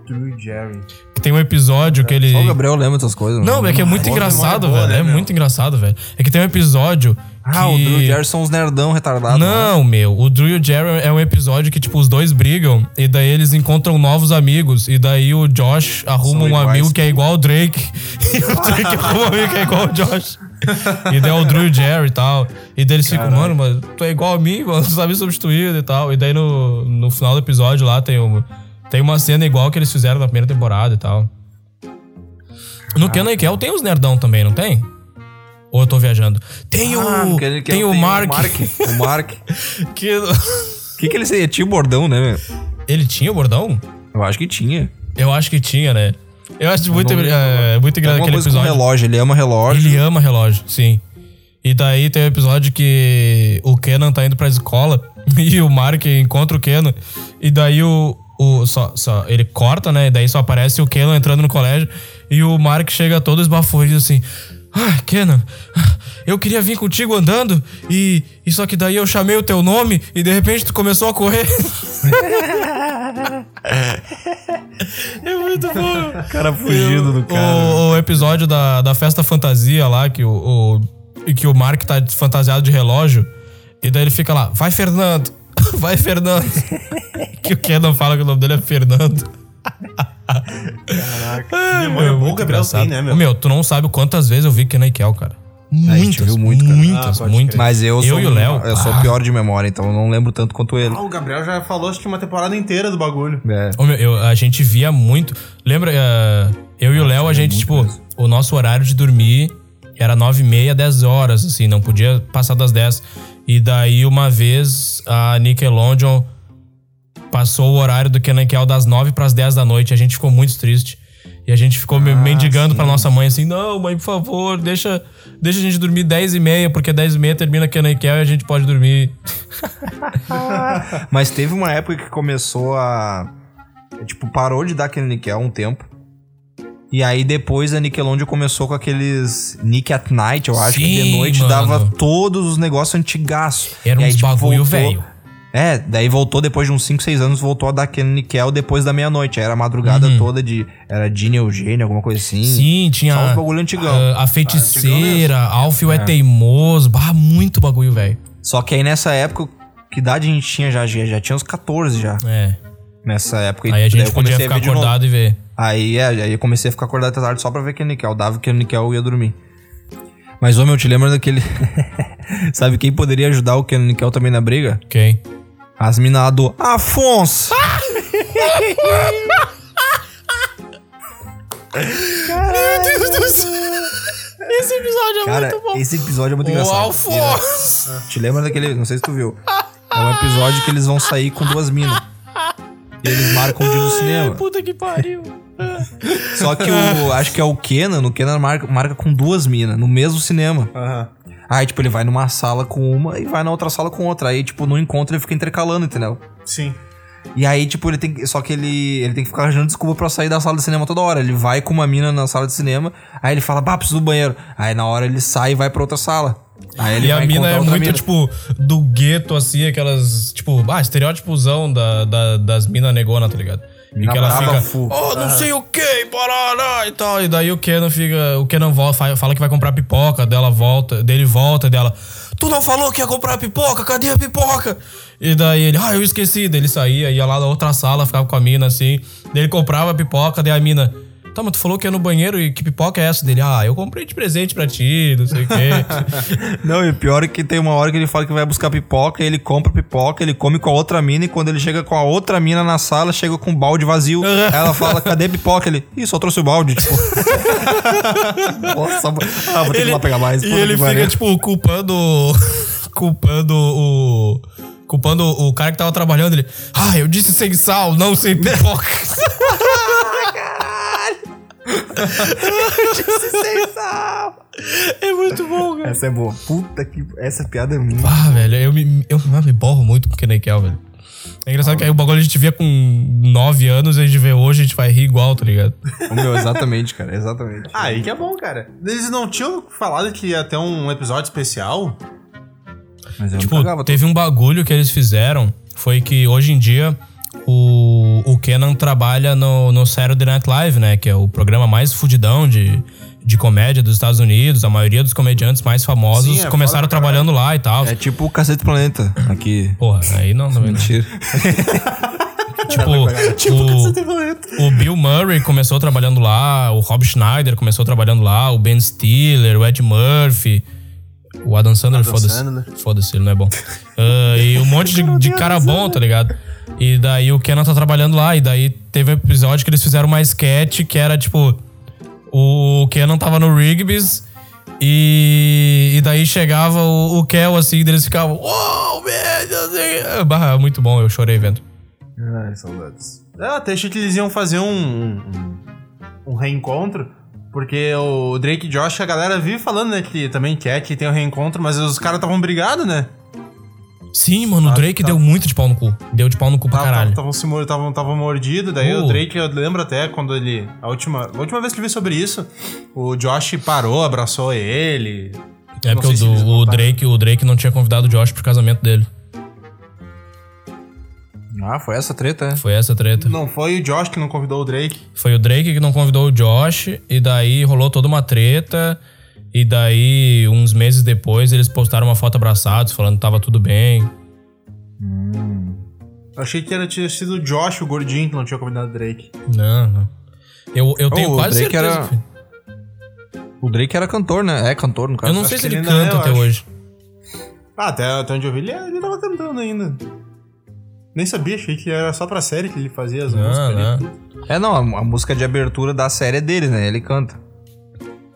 Speaker 3: Drew e Jerry.
Speaker 2: Que tem um episódio que ele.
Speaker 4: Só o Gabriel lembra dessas coisas.
Speaker 2: Não, é que é muito engraçado,
Speaker 3: boa,
Speaker 2: velho.
Speaker 3: né,
Speaker 2: é
Speaker 3: meu?
Speaker 2: muito engraçado, velho. É que tem um episódio
Speaker 4: Ah, o
Speaker 2: que-
Speaker 4: Drew Jerry são uns nerdão retardados. né?
Speaker 2: Não, meu. O Drew e o Jerry é um episódio que, tipo, os dois brigam e daí eles encontram novos amigos. E daí o Josh arruma
Speaker 4: São
Speaker 2: um
Speaker 4: iguais.
Speaker 2: amigo que é igual ao Drake. E o Drake arruma um amigo que é igual ao Josh. E daí o Drew e o Jerry e tal. E daí eles ficam, mano, mas tu é igual a mim, mano, tu sabe substituído e tal. E daí no, no final do episódio lá tem, um, tem uma cena igual que eles fizeram na primeira temporada e tal. No Kenan e Kel tem os nerdão também, não tem? Ou eu tô viajando? Tem
Speaker 4: Ah,
Speaker 2: o. tem,
Speaker 4: é-
Speaker 2: o Mark.
Speaker 4: O Mark. O Mark.
Speaker 2: que...
Speaker 4: O que, que ele seria? Tinha bordão, né, meu?
Speaker 2: Ele tinha o bordão?
Speaker 4: Eu acho que tinha.
Speaker 2: Eu acho que tinha, né? Eu acho muito,
Speaker 4: lembro,
Speaker 2: é, muito engraçado aquele
Speaker 4: coisa com
Speaker 2: episódio.
Speaker 4: relógio. Ele ama relógio.
Speaker 2: Ele ama relógio, sim. E daí tem o episódio que o Kenan tá indo pra escola e o Mark encontra o Kenan. E daí o. o só, só, ele corta, né? E daí só aparece o Kenan entrando no colégio. E o Mark chega todo esbaforido e diz assim: Ah, Kenan, eu queria vir contigo andando. E, e só que daí eu chamei o teu nome e de repente tu começou a correr. é muito bom.
Speaker 4: O cara fugindo do cara.
Speaker 2: O, o episódio da, da festa fantasia lá, que o, o, que o Mark tá fantasiado de relógio. E daí ele fica lá, vai Fernando, vai Fernando. que o Kenan fala que o nome dele é Fernando. Caraca,
Speaker 3: memória boa o Gabriel tem, né, meu?
Speaker 2: Meu, tu não sabe quantas vezes eu vi Kenan e Kel, cara.
Speaker 4: A gente
Speaker 2: Muitas,
Speaker 4: viu muito, cara.
Speaker 2: muitas,
Speaker 3: Ah,
Speaker 2: muitas.
Speaker 4: Mas eu, sou,
Speaker 2: Eu e o Léo.
Speaker 4: Eu sou
Speaker 2: ah.
Speaker 4: pior de memória, então eu não lembro tanto quanto ele.
Speaker 3: Ah, o Gabriel já falou, acho que uma temporada inteira do bagulho.
Speaker 4: É.
Speaker 2: Ô, meu, eu- a gente via muito. Lembra, eh, eu e o Léo, a gente, tipo, o nosso horário de dormir era 9 e meia, 10 horas, assim, não podia passar das 10. E daí, uma vez, a Nickelodeon passou o horário do Kenan Kel das 9 pras 10 da noite. A gente ficou muito triste. E a gente ficou me- mendigando pra nossa mãe assim: Não, mãe, por favor, deixa, deixa a gente dormir 10 e meia, porque 10 e meia termina Kenan Kel e a gente pode dormir.
Speaker 4: Mas teve uma época que começou a. Tipo, parou de dar aquele Nickel um tempo. E aí depois a Nickelodeon começou com aqueles Nick at Night, eu acho que de
Speaker 2: Sim,
Speaker 4: noite
Speaker 2: mano.
Speaker 4: dava todos os negócios antigaços.
Speaker 2: Era
Speaker 4: E aí,
Speaker 2: uns
Speaker 4: tipo,
Speaker 2: bagulho
Speaker 4: voltou-
Speaker 2: velho.
Speaker 4: É, daí voltou depois de uns 5, 6 anos, voltou a dar aquele Nickel depois da meia-noite. Aí Era a madrugada toda de. Era Dini Eugênio, alguma coisa assim.
Speaker 2: Uhum. Sim, tinha.
Speaker 4: Só uns bagulho antigão.
Speaker 2: ah, a feiticeira, Alfio é. teimoso. Bah, muito bagulho, velho.
Speaker 4: Só que aí nessa época, que idade a gente tinha já? Já, já tinha uns 14 já.
Speaker 2: É.
Speaker 4: Nessa época.
Speaker 2: Aí a gente
Speaker 4: eu
Speaker 2: podia
Speaker 4: a
Speaker 2: ficar acordado e ver.
Speaker 4: Aí, é, aí eu comecei a ficar acordado até tarde só pra ver aquele Nickel. Dava aquele Nickel e ia dormir. Mas, ô meu, te lembra daquele. Sabe quem poderia ajudar o Ken Nickel também na briga?
Speaker 2: Ok.
Speaker 4: As minas lá do Afonso!
Speaker 2: Meu Deus do céu. Esse episódio é
Speaker 4: Cara,
Speaker 2: muito bom.
Speaker 4: esse episódio é muito
Speaker 2: O
Speaker 4: engraçado.
Speaker 2: Alfonso.
Speaker 4: Te lembra daquele. Não sei se tu viu. É um episódio que eles vão sair com duas minas. E eles marcam o dia do cinema.
Speaker 2: Puta que pariu.
Speaker 4: Só que o. Acho que é o Kenan. O Kenan marca, marca com duas minas, no mesmo cinema.
Speaker 3: Aham.
Speaker 4: Aí, tipo, ele vai numa sala com uma e vai na outra sala com outra. Aí, tipo, no encontro ele fica intercalando, entendeu?
Speaker 3: Sim.
Speaker 4: E aí, tipo, ele tem que. Só que ele, ele tem que ficar arranjando desculpa pra sair da sala de cinema toda hora. Ele vai com uma mina na sala de cinema, aí ele fala, bah, preciso do banheiro. Aí na hora ele sai e vai pra outra sala. Aí ele
Speaker 2: E a mina é muito,
Speaker 4: mina.
Speaker 2: tipo, do gueto, assim, aquelas, tipo, ah, estereótipozão da, da- das minas negona, tá ligado? E que ela fica,
Speaker 4: full.
Speaker 2: oh, não sei o que, parará, e tal. E daí o Kenan fica, o Kenan volta, fa- fala que vai comprar pipoca, dela volta, dele volta, dela, tu não falou que ia comprar pipoca, cadê a pipoca? E daí ele, ah, eu esqueci. Daí ele saía, ia lá na outra sala, ficava com a mina, assim. Daí ele comprava a pipoca, daí a mina... Tá, mas tu falou que ia no banheiro e que pipoca é essa dele? Ah, eu comprei de presente pra ti, não sei o quê.
Speaker 4: Não, e o pior é que tem uma hora que ele fala que vai buscar pipoca, ele compra pipoca, ele come com a outra mina, e quando ele chega com a outra mina na sala, chega com um balde vazio. ela fala, cadê pipoca? Ele, ih, só trouxe o balde, tipo. Nossa, ah, vou ter que ir lá pegar mais.
Speaker 2: E ele fica, tipo, culpando. culpando o. Culpando o cara que tava trabalhando. Ele. Ah, eu disse sem sal, não sem pipoca. é muito bom, cara.
Speaker 4: Essa é boa. Puta que. Essa piada é muito.
Speaker 2: Ah, velho, eu me, eu me borro muito com o Kenny Kel, velho. É engraçado que aí o bagulho a gente via com 9 anos e a gente vê hoje, a gente vai rir igual, tá ligado?
Speaker 4: Ô, meu, exatamente, cara, exatamente.
Speaker 3: Ah, aí que é bom, cara. Eles não tinham falado que ia ter um episódio especial?
Speaker 4: Mas eu
Speaker 2: Tipo,
Speaker 4: não pagava.
Speaker 2: teve um bagulho que eles fizeram. Foi que hoje em dia o o, o Kenan trabalha no, no Saturday Night Live, né? Que é o programa mais fudidão de, de comédia dos Estados Unidos. A maioria dos comediantes mais famosos
Speaker 3: Sim, é
Speaker 2: começaram
Speaker 3: foda
Speaker 2: trabalhando lá e tal.
Speaker 4: É tipo o Cacete Planeta aqui.
Speaker 2: Porra, aí não, não.
Speaker 4: Mentira.
Speaker 2: Tipo, o, o Bill Murray começou trabalhando lá, o Rob Schneider começou trabalhando lá, o Ben Stiller, o Ed Murphy, o Adam Sandler, foda-se.
Speaker 3: Sandler.
Speaker 2: Foda-se, ele não é bom. Ah, e um monte de, de cara bom, tá ligado? E daí o Kenan tá trabalhando lá, e daí teve um episódio que eles fizeram uma sketch que era tipo. O Kenan tava no Rigby's e, e daí chegava o, o Kel assim, e eles ficavam. Uou, meu Deus! Bah, muito bom, eu chorei vendo.
Speaker 3: Ai, saudades. Eu até achei que eles iam fazer um, um, um reencontro. Porque o Drake e Josh, a galera vive falando, né, que também quer que tenha um reencontro, mas os caras estavam brigados, né?
Speaker 2: Sim, mano, o Drake
Speaker 3: tá.
Speaker 2: deu muito de pau no cu. Deu de pau no cu pra caralho.
Speaker 3: Estavam se mor- tavam- tavam mordido, daí
Speaker 2: Uh.
Speaker 3: o Drake, eu lembro até quando ele. A última, a última vez que eu vi sobre isso, o Josh parou, abraçou ele.
Speaker 2: É porque o, o. Drake, o Drake não tinha convidado o Josh pro casamento dele.
Speaker 4: Ah, foi essa treta, é?
Speaker 2: Foi essa treta.
Speaker 3: Não foi o Josh que não convidou o Drake.
Speaker 2: Foi o Drake que não convidou o Josh, e daí rolou toda uma treta. E daí, uns meses depois, eles postaram uma foto abraçados, falando que tava tudo bem.
Speaker 3: Eu achei que era, tinha sido o Josh, o gordinho, que não tinha convidado o Drake.
Speaker 2: Não, não. Eu, eu tenho
Speaker 4: o
Speaker 2: quase
Speaker 4: Drake
Speaker 2: certeza.
Speaker 4: era-
Speaker 2: que-
Speaker 4: O Drake era cantor, né? É cantor, no caso.
Speaker 2: Eu não
Speaker 3: acho
Speaker 2: sei se ele
Speaker 3: ele é,
Speaker 2: canta
Speaker 3: eu
Speaker 2: até
Speaker 3: acho.
Speaker 2: hoje.
Speaker 3: Ah, até, até onde eu vi, ele, ele tava cantando ainda. Nem sabia, achei que era só pra série que ele fazia as músicas.
Speaker 2: Não, não.
Speaker 4: É, não, a, a música de abertura da série é dele, né? Ele canta.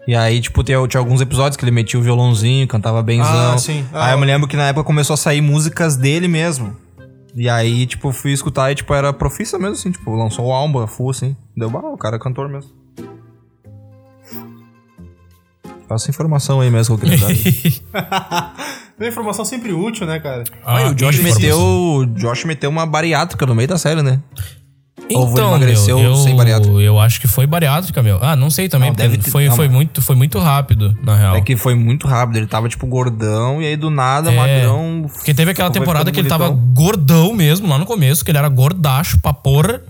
Speaker 4: E aí, tipo, tinha, tinha alguns episódios que ele metia o violãozinho, cantava benzão.
Speaker 3: Ah, sim. Ah,
Speaker 4: aí eu me lembro que na época começou a sair músicas dele mesmo. E aí, tipo, fui escutar e, tipo, era profissa mesmo, assim, tipo, lançou o álbum, full, assim. Deu, bah, o cara é cantor mesmo. Passa informação aí mesmo que eu queria dar.
Speaker 3: Informação sempre útil, né, cara?
Speaker 2: Ah,
Speaker 4: o Josh meteu, o Josh meteu uma bariátrica no meio da série, né? Ou ele
Speaker 2: Então,
Speaker 4: emagreceu
Speaker 2: meu, eu,
Speaker 4: sem bariátrica?
Speaker 2: eu acho que foi bariátrica, meu. Ah, não sei também,
Speaker 4: Não, deve ter-
Speaker 2: foi,
Speaker 4: não,
Speaker 2: foi, muito, foi muito rápido, na real.
Speaker 4: É que foi muito rápido, ele tava, tipo, gordão, e aí do nada,
Speaker 2: É,
Speaker 4: magrão...
Speaker 2: Porque teve aquela
Speaker 4: foi
Speaker 2: temporada que ele tava gordão mesmo, lá no começo, que ele era gordacho pra porra.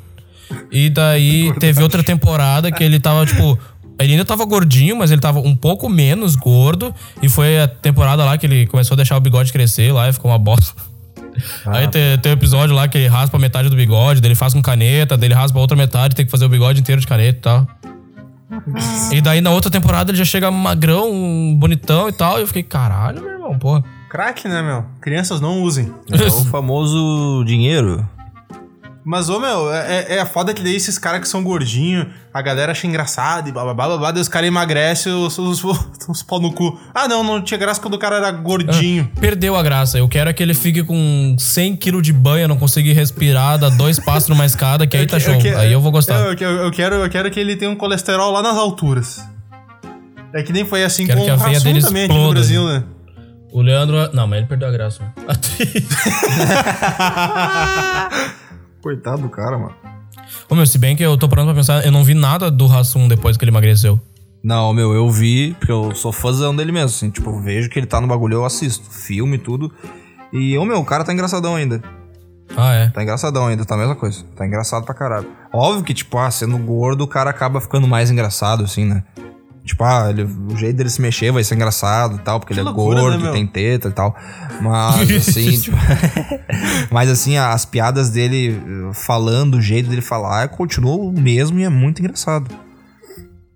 Speaker 2: E daí teve outra temporada que ele tava, tipo. Ele ainda tava gordinho, mas ele tava um pouco menos gordo. E foi a temporada lá que ele começou a deixar o bigode crescer lá e ficou uma bosta.
Speaker 4: Ah,
Speaker 2: Aí tem, tem um episódio lá que ele raspa metade do bigode, daí ele faz com caneta, daí ele raspa a outra metade, tem que fazer o bigode inteiro de caneta e tal. E daí na outra temporada ele já chega magrão, bonitão e tal. E eu fiquei, caralho, meu irmão, porra.
Speaker 3: Crack, né, meu? Crianças não usem.
Speaker 4: É o famoso dinheiro.
Speaker 3: Mas, ô, meu, é, é foda que daí esses caras que são gordinhos, a galera acha engraçado e blá blá blá blá, blá daí os caras emagrecem os, os, os, pau no cu. Ah, não, não tinha graça quando o cara era gordinho.
Speaker 2: Perdeu a graça. Eu quero é que ele fique com 100 kg de banha, não conseguir respirar, dar dois passos numa escada, que aí tá show.
Speaker 3: que-
Speaker 2: aí eu vou gostar.
Speaker 3: Eu, eu- eu quero, eu quero que ele tenha um colesterol lá nas alturas. É que nem foi assim
Speaker 2: Quero
Speaker 3: com
Speaker 2: que a
Speaker 3: o Rassum
Speaker 2: dele
Speaker 3: também aqui no. Brasil, né?
Speaker 2: O Leandro. Não, mas ele perdeu a graça.
Speaker 4: Coitado do cara, mano.
Speaker 2: Ô, meu, se bem que eu tô parando pra pensar, eu não vi nada do Rassum depois que ele emagreceu.
Speaker 4: Não, meu, eu vi, porque eu sou fãzão dele mesmo, assim, tipo, eu vejo que ele tá no bagulho, eu assisto, filme e tudo. E, ô, meu, o cara tá engraçadão ainda.
Speaker 2: Ah, é.
Speaker 4: Tá engraçadão ainda, tá a mesma coisa. Tá engraçado pra caralho. Óbvio que, tipo, ah, sendo gordo, o cara acaba ficando mais engraçado, assim, né? Tipo, ah, ele- o jeito dele se mexer vai ser engraçado e tal, porque
Speaker 3: Que
Speaker 4: ele é
Speaker 3: loucura,
Speaker 4: gordo,
Speaker 3: né,
Speaker 4: tem teta e tal. Mas, assim, tipo... Mas, assim, as piadas dele eh, falando, o jeito dele falar, continua o mesmo e é muito engraçado.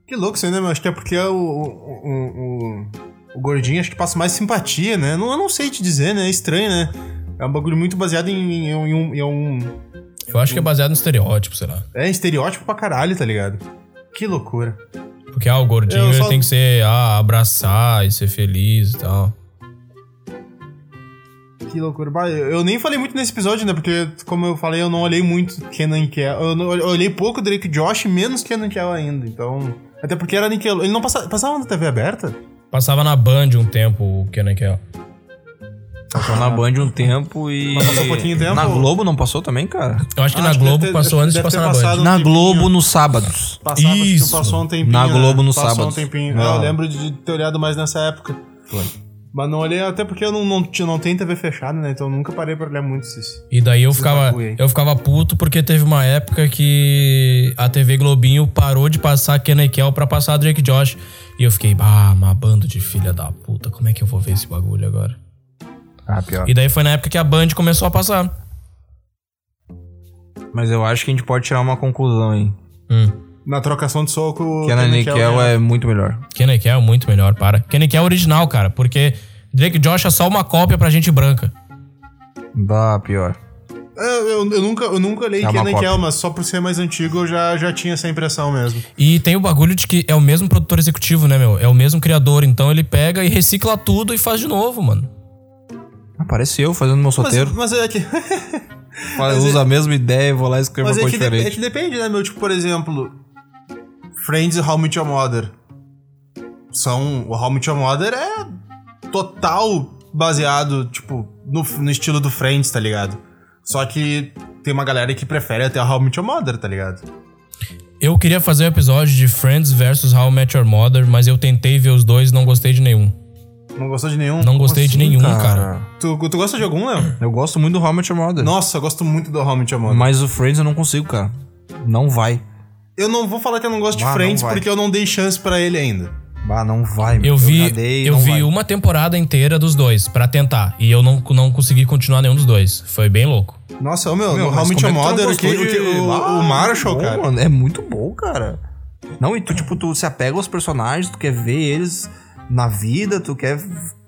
Speaker 3: Que louco isso aí, né, meu? Acho que é porque o, o, o, o- o gordinho acho que passa mais simpatia, né? Não, eu não sei te dizer, né? É estranho, né? É um bagulho muito baseado em, em um- em um, em um.
Speaker 2: Eu acho que é baseado no estereótipo, sei lá.
Speaker 3: É estereótipo pra caralho, tá ligado? Que loucura.
Speaker 2: Porque, ah, o gordinho
Speaker 3: só-
Speaker 2: tem que ser, ah, abraçar e ser feliz e tal.
Speaker 3: Que loucura. Eu nem falei muito nesse episódio, né? Porque, como eu falei, eu não olhei muito Kenan e Kel. Eu, não- eu olhei pouco Drake e Josh, menos Kenan e Kel ainda. Então. Até porque era Nickel. Ele não passava, passava na TV aberta?
Speaker 2: Passava na Band um tempo o Kenan Kel.
Speaker 4: Passou na Band um tempo e.
Speaker 3: Mas passou um pouquinho de tempo?
Speaker 4: Na Globo não passou também, cara?
Speaker 2: Eu acho que
Speaker 3: Ah,
Speaker 2: na
Speaker 3: acho que
Speaker 2: Globo
Speaker 3: deve
Speaker 2: passou antes de passar na Band.
Speaker 3: um
Speaker 4: Na. Globo nos sábados.
Speaker 3: Passava,
Speaker 2: Isso.
Speaker 3: passou um tempinho.
Speaker 4: Na
Speaker 3: né?
Speaker 4: Globo nos
Speaker 3: passou
Speaker 4: sábados.
Speaker 3: um tempinho.
Speaker 4: Não.
Speaker 3: Eu lembro de ter olhado mais nessa época.
Speaker 4: Foi.
Speaker 3: Mas não olhei, até porque eu não, não, não tenho TV fechada, né? Então eu nunca parei pra olhar muito isso.
Speaker 2: E daí eu ficava, eu ficava puto porque teve uma época que a TV Globinho parou de passar Kenny Kell pra passar Drake Josh. E eu fiquei, ah, uma banda de filha da puta, como é que eu vou ver esse bagulho agora?
Speaker 4: Ah, pior.
Speaker 2: E daí foi na época que a Band começou a passar.
Speaker 4: Mas eu acho que a gente pode tirar uma conclusão aí.
Speaker 2: Hum.
Speaker 3: Na trocação de soco.
Speaker 4: Que a
Speaker 3: Kenny
Speaker 4: Nickel
Speaker 3: Kell
Speaker 4: é muito melhor.
Speaker 2: Kell é muito melhor, para. Kell é original, cara, porque Drake Josh é só uma cópia pra gente branca.
Speaker 4: Bah, pior.
Speaker 3: É, Eu, eu nunca, eu nunca olhei
Speaker 4: É.
Speaker 3: Kell, mas só por ser mais antigo eu já, já tinha essa impressão mesmo.
Speaker 2: E tem o bagulho de que é o mesmo produtor executivo, né, meu? É o mesmo criador, então ele pega e recicla tudo e faz de novo, mano.
Speaker 4: Apareceu fazendo meu
Speaker 3: Mas,
Speaker 4: solteiro.
Speaker 3: mas é que.
Speaker 4: Faz- usa a mesma ideia e vou lá e escrevo
Speaker 3: Mas
Speaker 4: uma
Speaker 3: é
Speaker 4: coisa
Speaker 3: que, de-
Speaker 4: diferente.
Speaker 3: é que depende, né, meu? Tipo, por exemplo, Friends e How I Met Your Mother. São. O How I Met Your Mother é total baseado, tipo, no, no estilo do Friends, tá ligado? Só que tem uma galera que prefere até How I Met Your Mother, tá ligado?
Speaker 2: Eu queria fazer um episódio de Friends versus How I Met Your Mother, mas eu tentei ver os dois e não gostei de nenhum.
Speaker 3: Não gostou de nenhum?
Speaker 2: Não gostei de
Speaker 4: assim,
Speaker 2: nenhum,
Speaker 4: cara?
Speaker 2: cara.
Speaker 3: Tu, tu gosta de algum, Léo?
Speaker 4: Eu gosto muito do How I Met Your Mother.
Speaker 3: Nossa, eu gosto muito do How I Met Your Mother.
Speaker 4: Mas o Friends eu não consigo, cara. Não vai.
Speaker 3: Eu não vou falar que eu não gosto de
Speaker 4: Ah, não
Speaker 3: Friends porque eu não dei chance pra ele ainda.
Speaker 4: Bah, não vai. meu.
Speaker 2: Eu vi,
Speaker 4: já dei,
Speaker 2: eu vi
Speaker 4: vai.
Speaker 2: uma temporada inteira dos dois pra tentar e eu não, não consegui continuar nenhum dos dois. Foi bem louco.
Speaker 3: Nossa, ô, meu,
Speaker 4: Meu,
Speaker 3: no
Speaker 4: mas
Speaker 3: How I Met
Speaker 4: como
Speaker 3: Your
Speaker 4: é não
Speaker 3: Mother, o, que-
Speaker 4: de-
Speaker 3: o,
Speaker 4: Ah,
Speaker 3: o Marshall,
Speaker 4: bom,
Speaker 3: cara.
Speaker 4: mano, é muito bom, cara. Não, e tu, tipo, tu se apega aos personagens, tu quer ver eles na vida, tu quer.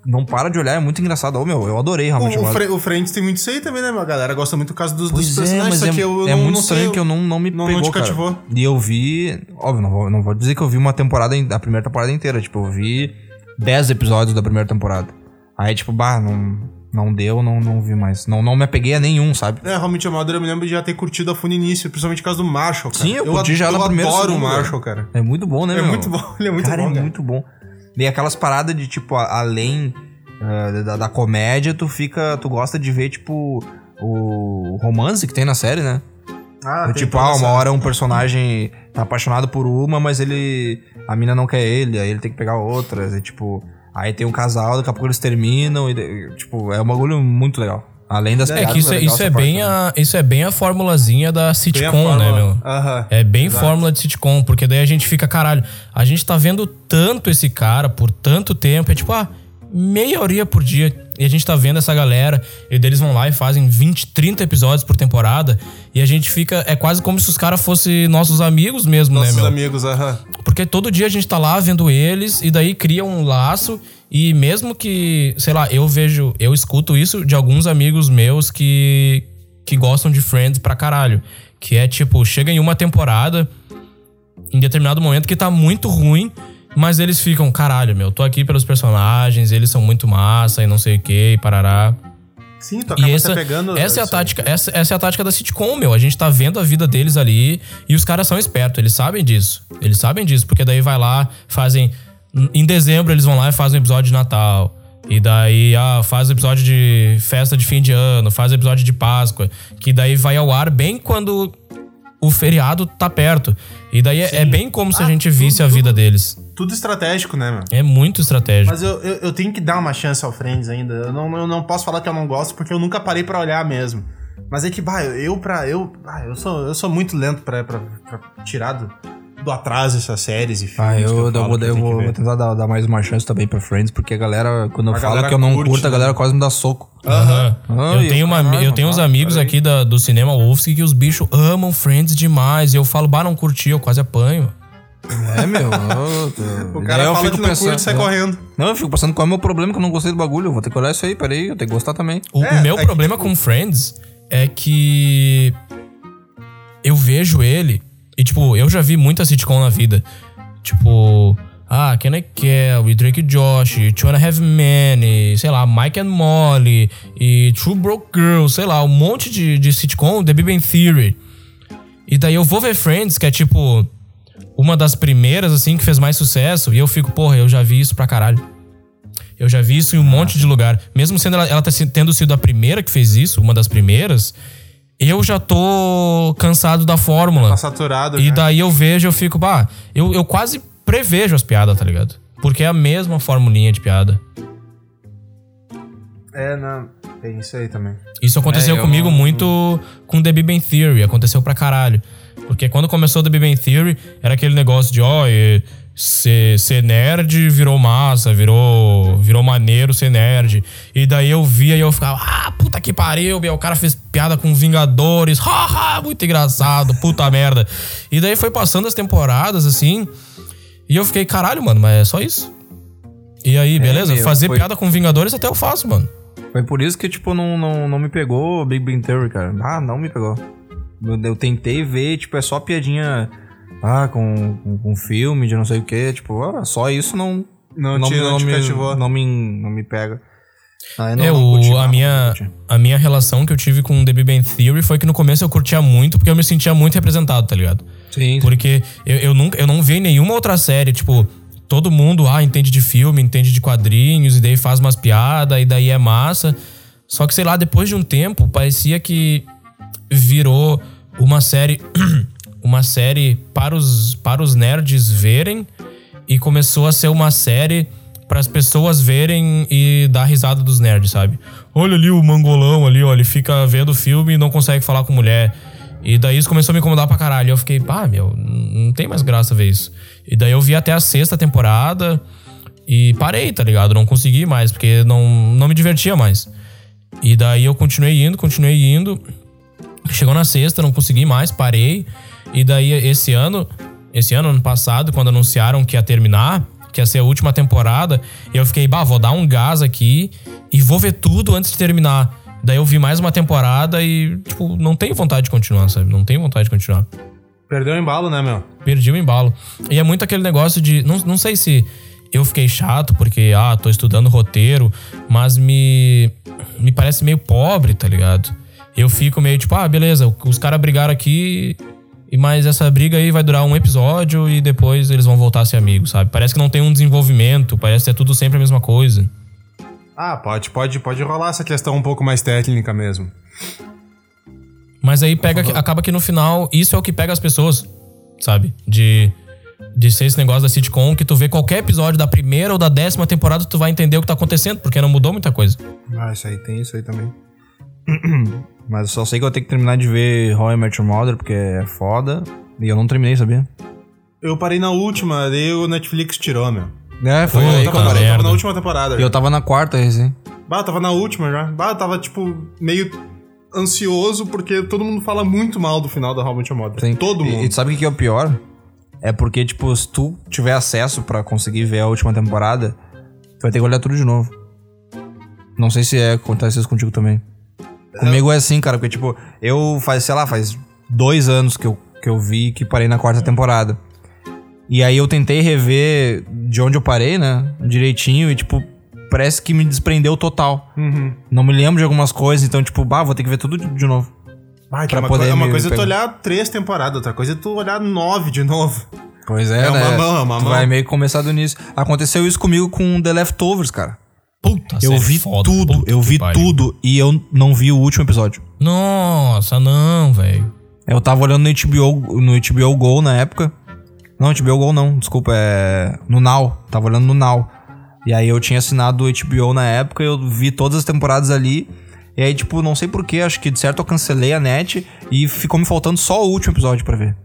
Speaker 4: Não para de olhar, é muito engraçado. Ô, meu, eu adorei
Speaker 3: O,
Speaker 4: realmente.
Speaker 3: o, Fre- o Friends tem muito isso aí também, né, meu? A galera gosta muito do caso dos, dos
Speaker 4: Pois é,
Speaker 3: personagens,
Speaker 4: mas é,
Speaker 3: eu, eu
Speaker 4: é
Speaker 3: não,
Speaker 4: muito
Speaker 3: não
Speaker 4: estranho
Speaker 3: sei,
Speaker 4: que eu não, não me
Speaker 3: não- não
Speaker 4: pegou, cara.
Speaker 3: cativou.
Speaker 4: E eu vi... Óbvio, não vou, não vou dizer que eu vi uma temporada, a primeira temporada inteira. Tipo, eu vi 10 episódios da primeira temporada. Aí, tipo, bah, não, não deu, não, não vi mais. Não, não me apeguei a nenhum, sabe?
Speaker 3: É, How I Met Your Mother eu me lembro de já ter curtido a full início, principalmente por causa do Marshall, cara.
Speaker 4: Sim, eu curti
Speaker 3: ad-
Speaker 4: já na
Speaker 3: eu
Speaker 4: primeira
Speaker 3: adoro o Marshall, cara.
Speaker 4: É muito bom, né,
Speaker 3: É
Speaker 4: meu?
Speaker 3: muito bom, ele é muito
Speaker 4: cara,
Speaker 3: bom,
Speaker 4: é
Speaker 3: cara.
Speaker 4: muito bom. E aquelas paradas de, tipo, além ah, da, da comédia, tu fica... Tu gosta de ver, tipo, o romance que tem na série, né?
Speaker 3: Ah, tem
Speaker 4: tipo, ah, uma hora um personagem tá apaixonado por uma, mas ele. A mina não quer ele, aí ele tem que pegar outras. E tipo, aí tem um casal, daqui a pouco eles terminam. E, tipo, é um bagulho muito legal. Além das
Speaker 2: É
Speaker 4: piadas,
Speaker 2: que isso é,
Speaker 4: legal
Speaker 2: isso é bem a, isso é bem a formulazinha da sitcom, né, meu? É bem
Speaker 3: Exato.
Speaker 2: fórmula de sitcom, porque daí a gente fica, caralho, a gente tá vendo tanto esse cara por tanto tempo, é tipo, ah, meia horinha por dia. E a gente tá vendo essa galera, e deles vão lá e fazem 20, 30 episódios por temporada, e a gente fica, é quase como se os caras fossem nossos amigos mesmo,
Speaker 3: Nossos
Speaker 2: né, meu?
Speaker 3: amigos, aham.
Speaker 2: Porque todo dia a gente tá lá vendo eles e daí cria um laço. E mesmo que, sei lá, eu vejo, eu escuto isso de alguns amigos meus que, que gostam de Friends pra caralho. Que é tipo, chega em uma temporada, em determinado momento, que tá muito ruim, mas eles ficam, caralho, meu, tô aqui pelos personagens, eles são muito massa e não sei o que, e parará.
Speaker 3: Sim, tu acaba
Speaker 2: E essa,
Speaker 3: pegando.
Speaker 2: essa é a tática, essa, essa é a tática da sitcom, meu. A gente tá vendo a vida deles ali e os caras são espertos, eles sabem disso. Eles sabem disso, porque daí vai lá, fazem. Em dezembro eles vão lá e fazem um episódio de Natal. E daí, ah, faz o episódio de festa de fim de ano, faz o episódio de Páscoa. Que daí vai ao ar bem quando o feriado tá perto. E daí é, é bem como se a
Speaker 3: Ah,
Speaker 2: gente visse
Speaker 3: tudo-
Speaker 2: a vida
Speaker 3: tudo-
Speaker 2: deles.
Speaker 3: Tudo estratégico, né, meu?
Speaker 2: É muito estratégico.
Speaker 3: Mas eu, eu, eu tenho que dar uma chance ao Friends ainda. Eu não, eu não posso falar que eu não gosto, porque eu nunca parei pra olhar mesmo. Mas é que, bah, eu pra. Eu, bah, eu, sou, eu sou muito lento pra, pra, pra tirar do, do atraso essas séries e filmes.
Speaker 4: Ah,
Speaker 3: que
Speaker 4: eu, eu,
Speaker 3: falo
Speaker 4: vou,
Speaker 3: que
Speaker 4: eu
Speaker 3: que
Speaker 4: vou, vou tentar dar, dar mais uma chance também pra Friends, porque a galera, quando eu
Speaker 3: A
Speaker 4: falo
Speaker 3: galera
Speaker 4: que eu não
Speaker 3: curte,
Speaker 4: curto, a
Speaker 3: né?
Speaker 4: galera quase me dá soco.
Speaker 2: Aham.
Speaker 4: Ah,
Speaker 2: eu tenho, uma, eu tenho uns amigos aqui da- do cinema Wolfsky que os bichos amam Friends demais. E eu falo, bah, não curti, eu quase apanho.
Speaker 4: É, meu. eu-
Speaker 3: O cara
Speaker 4: eu
Speaker 3: fala
Speaker 4: fico
Speaker 3: que não
Speaker 4: pensando,
Speaker 3: curte e sai
Speaker 4: é.
Speaker 3: correndo.
Speaker 4: Não, eu fico pensando qual é o meu problema que eu não gostei do bagulho. Eu vou ter que olhar isso aí, peraí, eu tenho que gostar também.
Speaker 2: O,
Speaker 3: É,
Speaker 2: o meu
Speaker 3: é que,
Speaker 2: problema
Speaker 3: tipo-
Speaker 2: com Friends é que eu vejo ele e, tipo, eu já vi muita sitcom na vida. Tipo, ah, Kenny Kell, e Drake Josh, e Two and Men, sei lá, Mike and Molly, e True Broke Girl, sei lá, um monte de, de sitcom, The Big Bang Theory. E daí eu vou ver Friends, que é tipo uma das primeiras, assim, que fez mais sucesso, e eu fico, porra, eu já vi isso pra caralho. Eu já vi isso em um monte de lugar. Mesmo sendo ela, ela tendo sido a primeira que fez isso, uma das primeiras, eu já tô cansado da fórmula.
Speaker 3: Tá saturado.
Speaker 2: E
Speaker 3: já.
Speaker 2: daí eu vejo, eu fico, bah, eu, eu quase prevejo as piadas, tá ligado? Porque é a mesma formulinha de piada.
Speaker 3: É, não. Tem isso aí também.
Speaker 2: Isso aconteceu
Speaker 4: É,
Speaker 2: comigo
Speaker 4: não-
Speaker 2: muito com The Big Bang Theory. Aconteceu pra caralho. Porque quando começou The Big Bang Theory, era aquele negócio de, ó, e ser, ser nerd virou massa, virou, virou maneiro ser nerd. E daí eu via e eu ficava, ah, puta que pariu, meu, o cara fez piada com Vingadores, haha, muito engraçado, puta merda. E daí foi passando as temporadas, assim, e eu fiquei, caralho, mano, mas é só isso. E aí, beleza?
Speaker 4: meu,
Speaker 2: Fazer
Speaker 4: foi-
Speaker 2: piada com Vingadores até eu faço, mano.
Speaker 4: Foi por isso que, tipo, não, não, não me pegou Big Bang Theory, cara. Ah, não me pegou. Eu, eu tentei ver, tipo, é só piadinha. Ah, com, com, com filme de não sei o que. Tipo, ah, só isso não.
Speaker 3: Não te- não te
Speaker 4: me,
Speaker 3: cativou.
Speaker 4: não, me, não me pega. Ah, eu não-
Speaker 2: é,
Speaker 4: não
Speaker 2: o,
Speaker 4: curti,
Speaker 2: a,
Speaker 4: não, não
Speaker 2: minha, a minha relação que eu tive com The Big Bang Theory foi que no começo eu curtia muito, porque eu me sentia muito representado, tá ligado?
Speaker 4: Sim,
Speaker 2: Porque eu, eu, nunca, eu não vi nenhuma outra série, tipo, todo mundo, ah, entende de filme, entende de quadrinhos, e daí faz umas piadas, e daí é massa. Só que, sei lá, depois de um tempo, parecia que virou uma série. uma série para os, para os nerds verem, e começou a ser uma série para as pessoas verem e dar risada dos nerds, sabe? Olha ali o mangolão ali, ó, ele fica vendo o filme e não consegue falar com mulher. E daí isso começou a me incomodar pra caralho. Eu fiquei, pá, meu, não tem mais graça ver isso. E daí eu vi até a sexta temporada e parei, tá ligado? Não consegui mais, porque não, não me divertia mais. E daí eu continuei indo, continuei indo. Chegou na sexta, não consegui mais, parei. E daí esse ano, esse ano, ano passado, quando anunciaram que ia terminar, que ia ser a última temporada, eu fiquei, bah, vou dar um gás aqui e vou ver tudo antes de terminar. Daí eu vi mais uma temporada e, tipo, não tenho vontade de continuar, sabe? Não tenho vontade de continuar.
Speaker 3: Perdeu o embalo, né, meu?
Speaker 2: Perdi o embalo. E é muito aquele negócio de. Não, não sei se eu fiquei chato porque, ah, tô estudando roteiro, mas me. Me parece meio pobre, tá ligado? Eu fico meio tipo, ah, beleza, os caras brigaram aqui, e mas essa briga aí vai durar um episódio e depois eles vão voltar a ser amigos, sabe? Parece que não tem um desenvolvimento, parece que é tudo sempre a mesma coisa.
Speaker 3: Ah, pode, pode, pode rolar essa questão um pouco mais técnica mesmo.
Speaker 2: Mas aí pega, que- acaba que no final, isso é o que pega as pessoas, sabe? De, de ser esse negócio da sitcom que tu vê qualquer episódio da primeira ou da décima temporada, tu vai entender o que tá acontecendo, porque não mudou muita coisa.
Speaker 4: Ah, isso aí, tem isso aí também. Mas eu só sei que eu tenho que terminar de ver How I Met Your Mother, porque é foda. E eu não terminei, sabia?
Speaker 3: Eu parei na última, daí o Netflix tirou, meu.
Speaker 4: É, foi
Speaker 2: Pô,
Speaker 4: aí
Speaker 3: Eu
Speaker 4: que
Speaker 3: tava,
Speaker 4: eu
Speaker 3: eu na última temporada.
Speaker 4: E eu tava na quarta, recém.
Speaker 3: Bah, eu tava na última já. Bah, eu tava, tipo, meio ansioso porque todo mundo fala muito mal do final da How I Met Your Mother.
Speaker 4: Sim.
Speaker 3: Todo
Speaker 4: E-
Speaker 3: mundo.
Speaker 4: E, tu sabe o que que é o pior? É porque, tipo, se tu tiver acesso pra conseguir ver a última temporada, tu vai ter que olhar tudo de novo. Não sei se é, acontece isso contigo também. Comigo é assim, cara, porque, tipo, eu faz, sei lá, faz dois anos que eu, que eu vi que parei na quarta temporada. E aí eu tentei rever de onde eu parei, né? Direitinho, e, tipo, parece que me desprendeu total.
Speaker 3: Uhum.
Speaker 4: Não me lembro de algumas coisas, então, tipo, bah, vou ter que ver tudo de, de novo.
Speaker 3: Bah, que
Speaker 4: pra
Speaker 3: é uma,
Speaker 4: poder
Speaker 3: coi- é uma coisa é tu olhar três temporadas, outra coisa é tu olhar nove de novo.
Speaker 4: Pois é,
Speaker 3: É
Speaker 4: né?
Speaker 3: uma mão, é uma
Speaker 4: tu
Speaker 3: mão.
Speaker 4: vai meio que começar do início. Aconteceu isso comigo com The Leftovers, cara.
Speaker 2: Puta,
Speaker 4: eu vi
Speaker 2: foda,
Speaker 4: tudo, eu vi
Speaker 2: pariu.
Speaker 4: tudo e eu não vi o último episódio.
Speaker 2: Nossa, não, velho.
Speaker 4: Eu tava olhando no HBO, no HBO Go na época. Não, HBO Go não, desculpa, é no Now. Tava olhando no Now. E aí eu tinha assinado o HBO na época, eu vi todas as temporadas ali. E aí, tipo, não sei porquê, acho que de certo eu cancelei a net e ficou me faltando só o último episódio pra ver.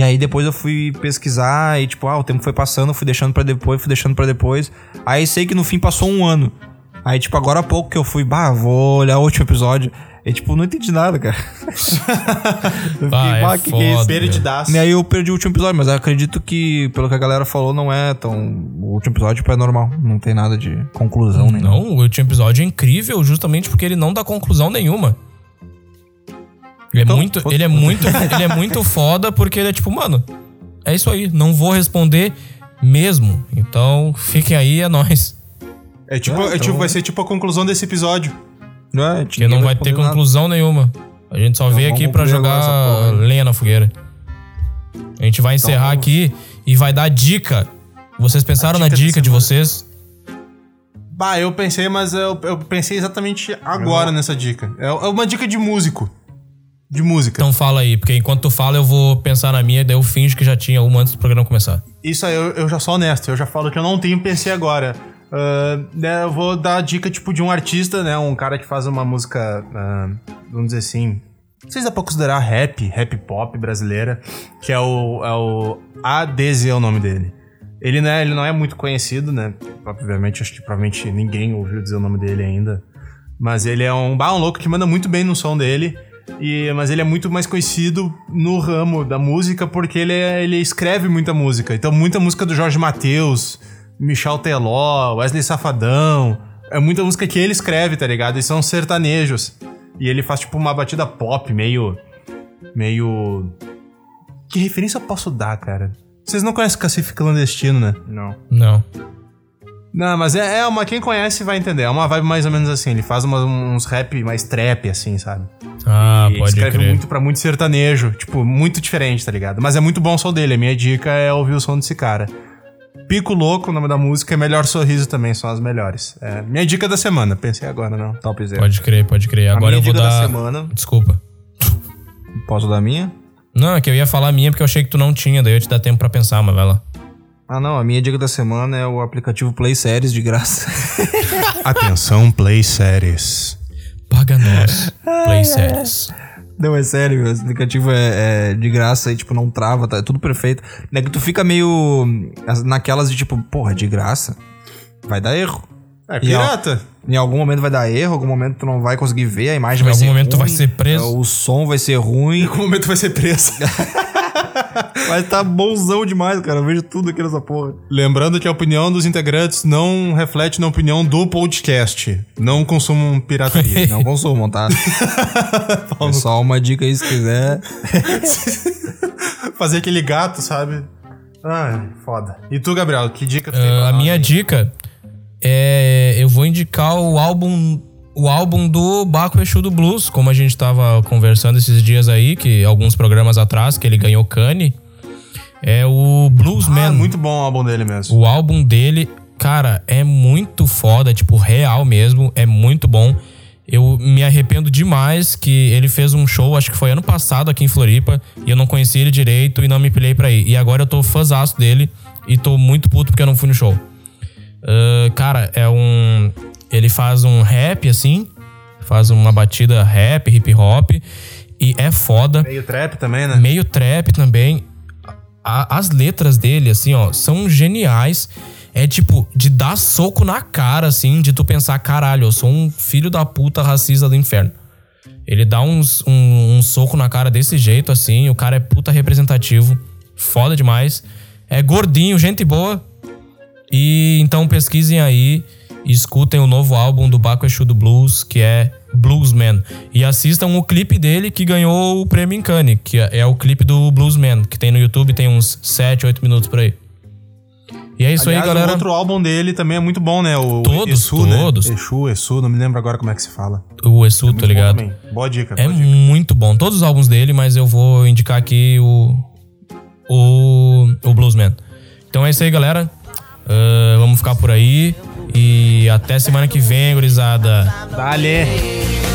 Speaker 4: E aí depois eu fui pesquisar e tipo, ah, o tempo foi passando, fui deixando pra depois, fui deixando pra depois. Aí sei que no fim passou um ano. Aí, tipo, agora há pouco que eu fui, bah, vou olhar o último episódio. E, tipo, não entendi nada, cara. eu fiquei,
Speaker 2: Ah, é
Speaker 4: "Bah, que que é isso?"
Speaker 2: foda.
Speaker 3: Perdidaço.
Speaker 4: E aí eu perdi o último episódio, mas eu acredito que, pelo que a galera falou, não é tão. O último episódio tipo, é normal. Não tem nada de conclusão nem nada.
Speaker 2: Não, o último episódio é incrível justamente porque ele não dá conclusão nenhuma. Ele é
Speaker 4: Então,
Speaker 2: muito,
Speaker 4: foda-
Speaker 2: ele é muito, ele é muito foda porque ele é tipo, mano, é isso aí, não vou responder mesmo. Então, fiquem aí, é nóis.
Speaker 3: É tipo,
Speaker 4: Ah,
Speaker 3: é
Speaker 4: então-
Speaker 3: tipo, vai ser tipo a conclusão desse episódio.
Speaker 4: Não é?
Speaker 2: Porque não vai ter conclusão nenhuma. A gente só veio
Speaker 4: vamos
Speaker 2: aqui
Speaker 4: essa
Speaker 2: jogar
Speaker 4: hein?
Speaker 2: lenha na fogueira. A gente vai encerrar
Speaker 4: vamos-
Speaker 2: aqui e vai dar dica. Vocês pensaram
Speaker 3: A
Speaker 2: na
Speaker 3: dica
Speaker 2: dica de vocês?
Speaker 3: Bah, eu pensei, mas eu, eu pensei exatamente agora nessa dica. É, é uma dica de músico. De música.
Speaker 2: Então fala aí, porque enquanto tu fala eu vou pensar na minha, daí eu finjo que já tinha uma antes do programa começar.
Speaker 3: Isso aí, eu, eu já sou honesto, eu já falo que eu não tenho PC agora. Ah, né, eu vou dar a dica, tipo, de um artista, né? Um cara que faz uma música, ah, vamos dizer assim... Não sei se dá pra considerar rap, rap pop brasileira, que é o, é o ADZ é o nome dele. Ele, né, ele não é muito conhecido, né? Obviamente, acho que provavelmente ninguém ouviu dizer o nome dele ainda. Mas ele é um, bah, um louco que manda muito bem no som dele. E, mas ele é muito mais conhecido no ramo da música porque ele, é- ele escreve muita música. Então, muita música do Jorge Mateus, Michel Teló, Wesley Safadão. É muita música que ele escreve, tá ligado? E são sertanejos. E ele faz, tipo, uma batida pop meio. meio. Que referência eu posso dar, cara? Vocês não conhecem Cacife Clandestino, né?
Speaker 4: Não.
Speaker 2: Não.
Speaker 3: Não, mas é, é uma. Quem conhece vai entender. É uma vibe mais ou menos assim. Ele faz uns rap mais trap, assim, sabe?
Speaker 2: Ah,
Speaker 3: e
Speaker 2: pode
Speaker 3: escreve
Speaker 2: crer.
Speaker 3: muito pra muito sertanejo. Tipo, muito diferente, tá ligado? Mas é muito bom o som dele. A minha dica é ouvir o som desse cara. Pico Louco, o nome da música, e Melhor Sorriso também são as melhores. É, minha dica da semana, pensei agora, não.
Speaker 4: Topzera.
Speaker 2: Pode crer, pode crer.
Speaker 3: A
Speaker 2: Agora
Speaker 3: minha
Speaker 2: eu vou
Speaker 3: dica da
Speaker 2: dar.
Speaker 3: semana.
Speaker 2: Desculpa.
Speaker 4: Posso dar a minha?
Speaker 2: Não, é que eu ia falar a minha porque eu achei que tu não tinha, daí eu te dar tempo pra pensar, mas vai lá.
Speaker 4: Ah, não. A minha dica da semana é o aplicativo Play Séries de graça.
Speaker 3: Atenção, Play Séries.
Speaker 2: Paga nós. Play séries.
Speaker 4: Não, é sério, esse aplicativo é, é de graça e, tipo, não trava, tá? É tudo perfeito. É que tu fica meio as- naquelas de, tipo, porra, de graça. Vai dar erro.
Speaker 3: É pirata.
Speaker 4: Em algum momento vai dar erro, em algum momento tu não vai conseguir ver, a imagem
Speaker 2: Em
Speaker 4: vai
Speaker 2: algum
Speaker 4: ser
Speaker 2: momento tu
Speaker 4: ruim,
Speaker 2: vai ser preso.
Speaker 4: O som vai ser ruim.
Speaker 3: Em algum momento vai ser preso.
Speaker 4: Vai tá bonzão demais, cara. Eu vejo tudo aqui nessa porra.
Speaker 3: Lembrando que a opinião dos integrantes não reflete na opinião do podcast. Não consumam pirataria.
Speaker 4: Não consumam, tá? é só uma dica aí se quiser.
Speaker 3: Fazer aquele gato, sabe? Ai, foda. E tu, Gabriel, que dica tu tem pra
Speaker 2: Ah, a minha
Speaker 3: aí?
Speaker 2: dica é. Eu vou indicar o álbum. O álbum do Baco Exu do Blues, como a gente tava conversando esses dias aí, que alguns programas atrás, que ele ganhou Cane. É o Bluesman.
Speaker 3: Ah, muito bom o álbum dele mesmo.
Speaker 2: O álbum dele, cara, é muito foda, tipo, real mesmo, é muito bom. Eu me arrependo demais que ele fez um show, acho que foi ano passado aqui em Floripa, e eu não conheci ele direito e não me pilhei pra ir. E agora eu tô fãzaço dele e tô muito puto porque eu não fui no show. Ah, cara, é um. Ele faz um rap assim, faz uma batida rap, hip hop, e é foda
Speaker 3: Meio trap também, né?
Speaker 2: meio trap também. A- as letras dele, assim, ó, são geniais. É tipo, de dar soco na cara, assim, de tu pensar, caralho, eu sou um filho da puta racista do inferno. Ele dá uns, um, um soco na cara desse jeito, assim, o cara é puta representativo, foda demais. É gordinho, gente boa. E então pesquisem aí e escutem o novo álbum do Baco Exu do Blues, que é Bluesman. E assistam o clipe dele que ganhou o prêmio em Cannes, que é é o clipe do Bluesman, que tem no YouTube, tem uns 7, 8 minutos por aí. E é isso
Speaker 3: Aliás,
Speaker 2: aí, galera.
Speaker 3: O outro álbum dele também é muito bom, né? O
Speaker 2: Todos,
Speaker 3: Exu, né?
Speaker 2: todos.
Speaker 3: Exu, Exu, não me lembro agora como é que se fala.
Speaker 2: O Exu,
Speaker 3: Muito
Speaker 2: tá ligado?
Speaker 3: também. Boa dica,
Speaker 2: É
Speaker 3: boa dica.
Speaker 2: muito bom. Todos os álbuns dele, mas eu vou indicar aqui o. O. O Bluesman. Então é isso aí, galera. Ah, vamos ficar por aí. E até semana que vem, gurizada.
Speaker 3: Dale!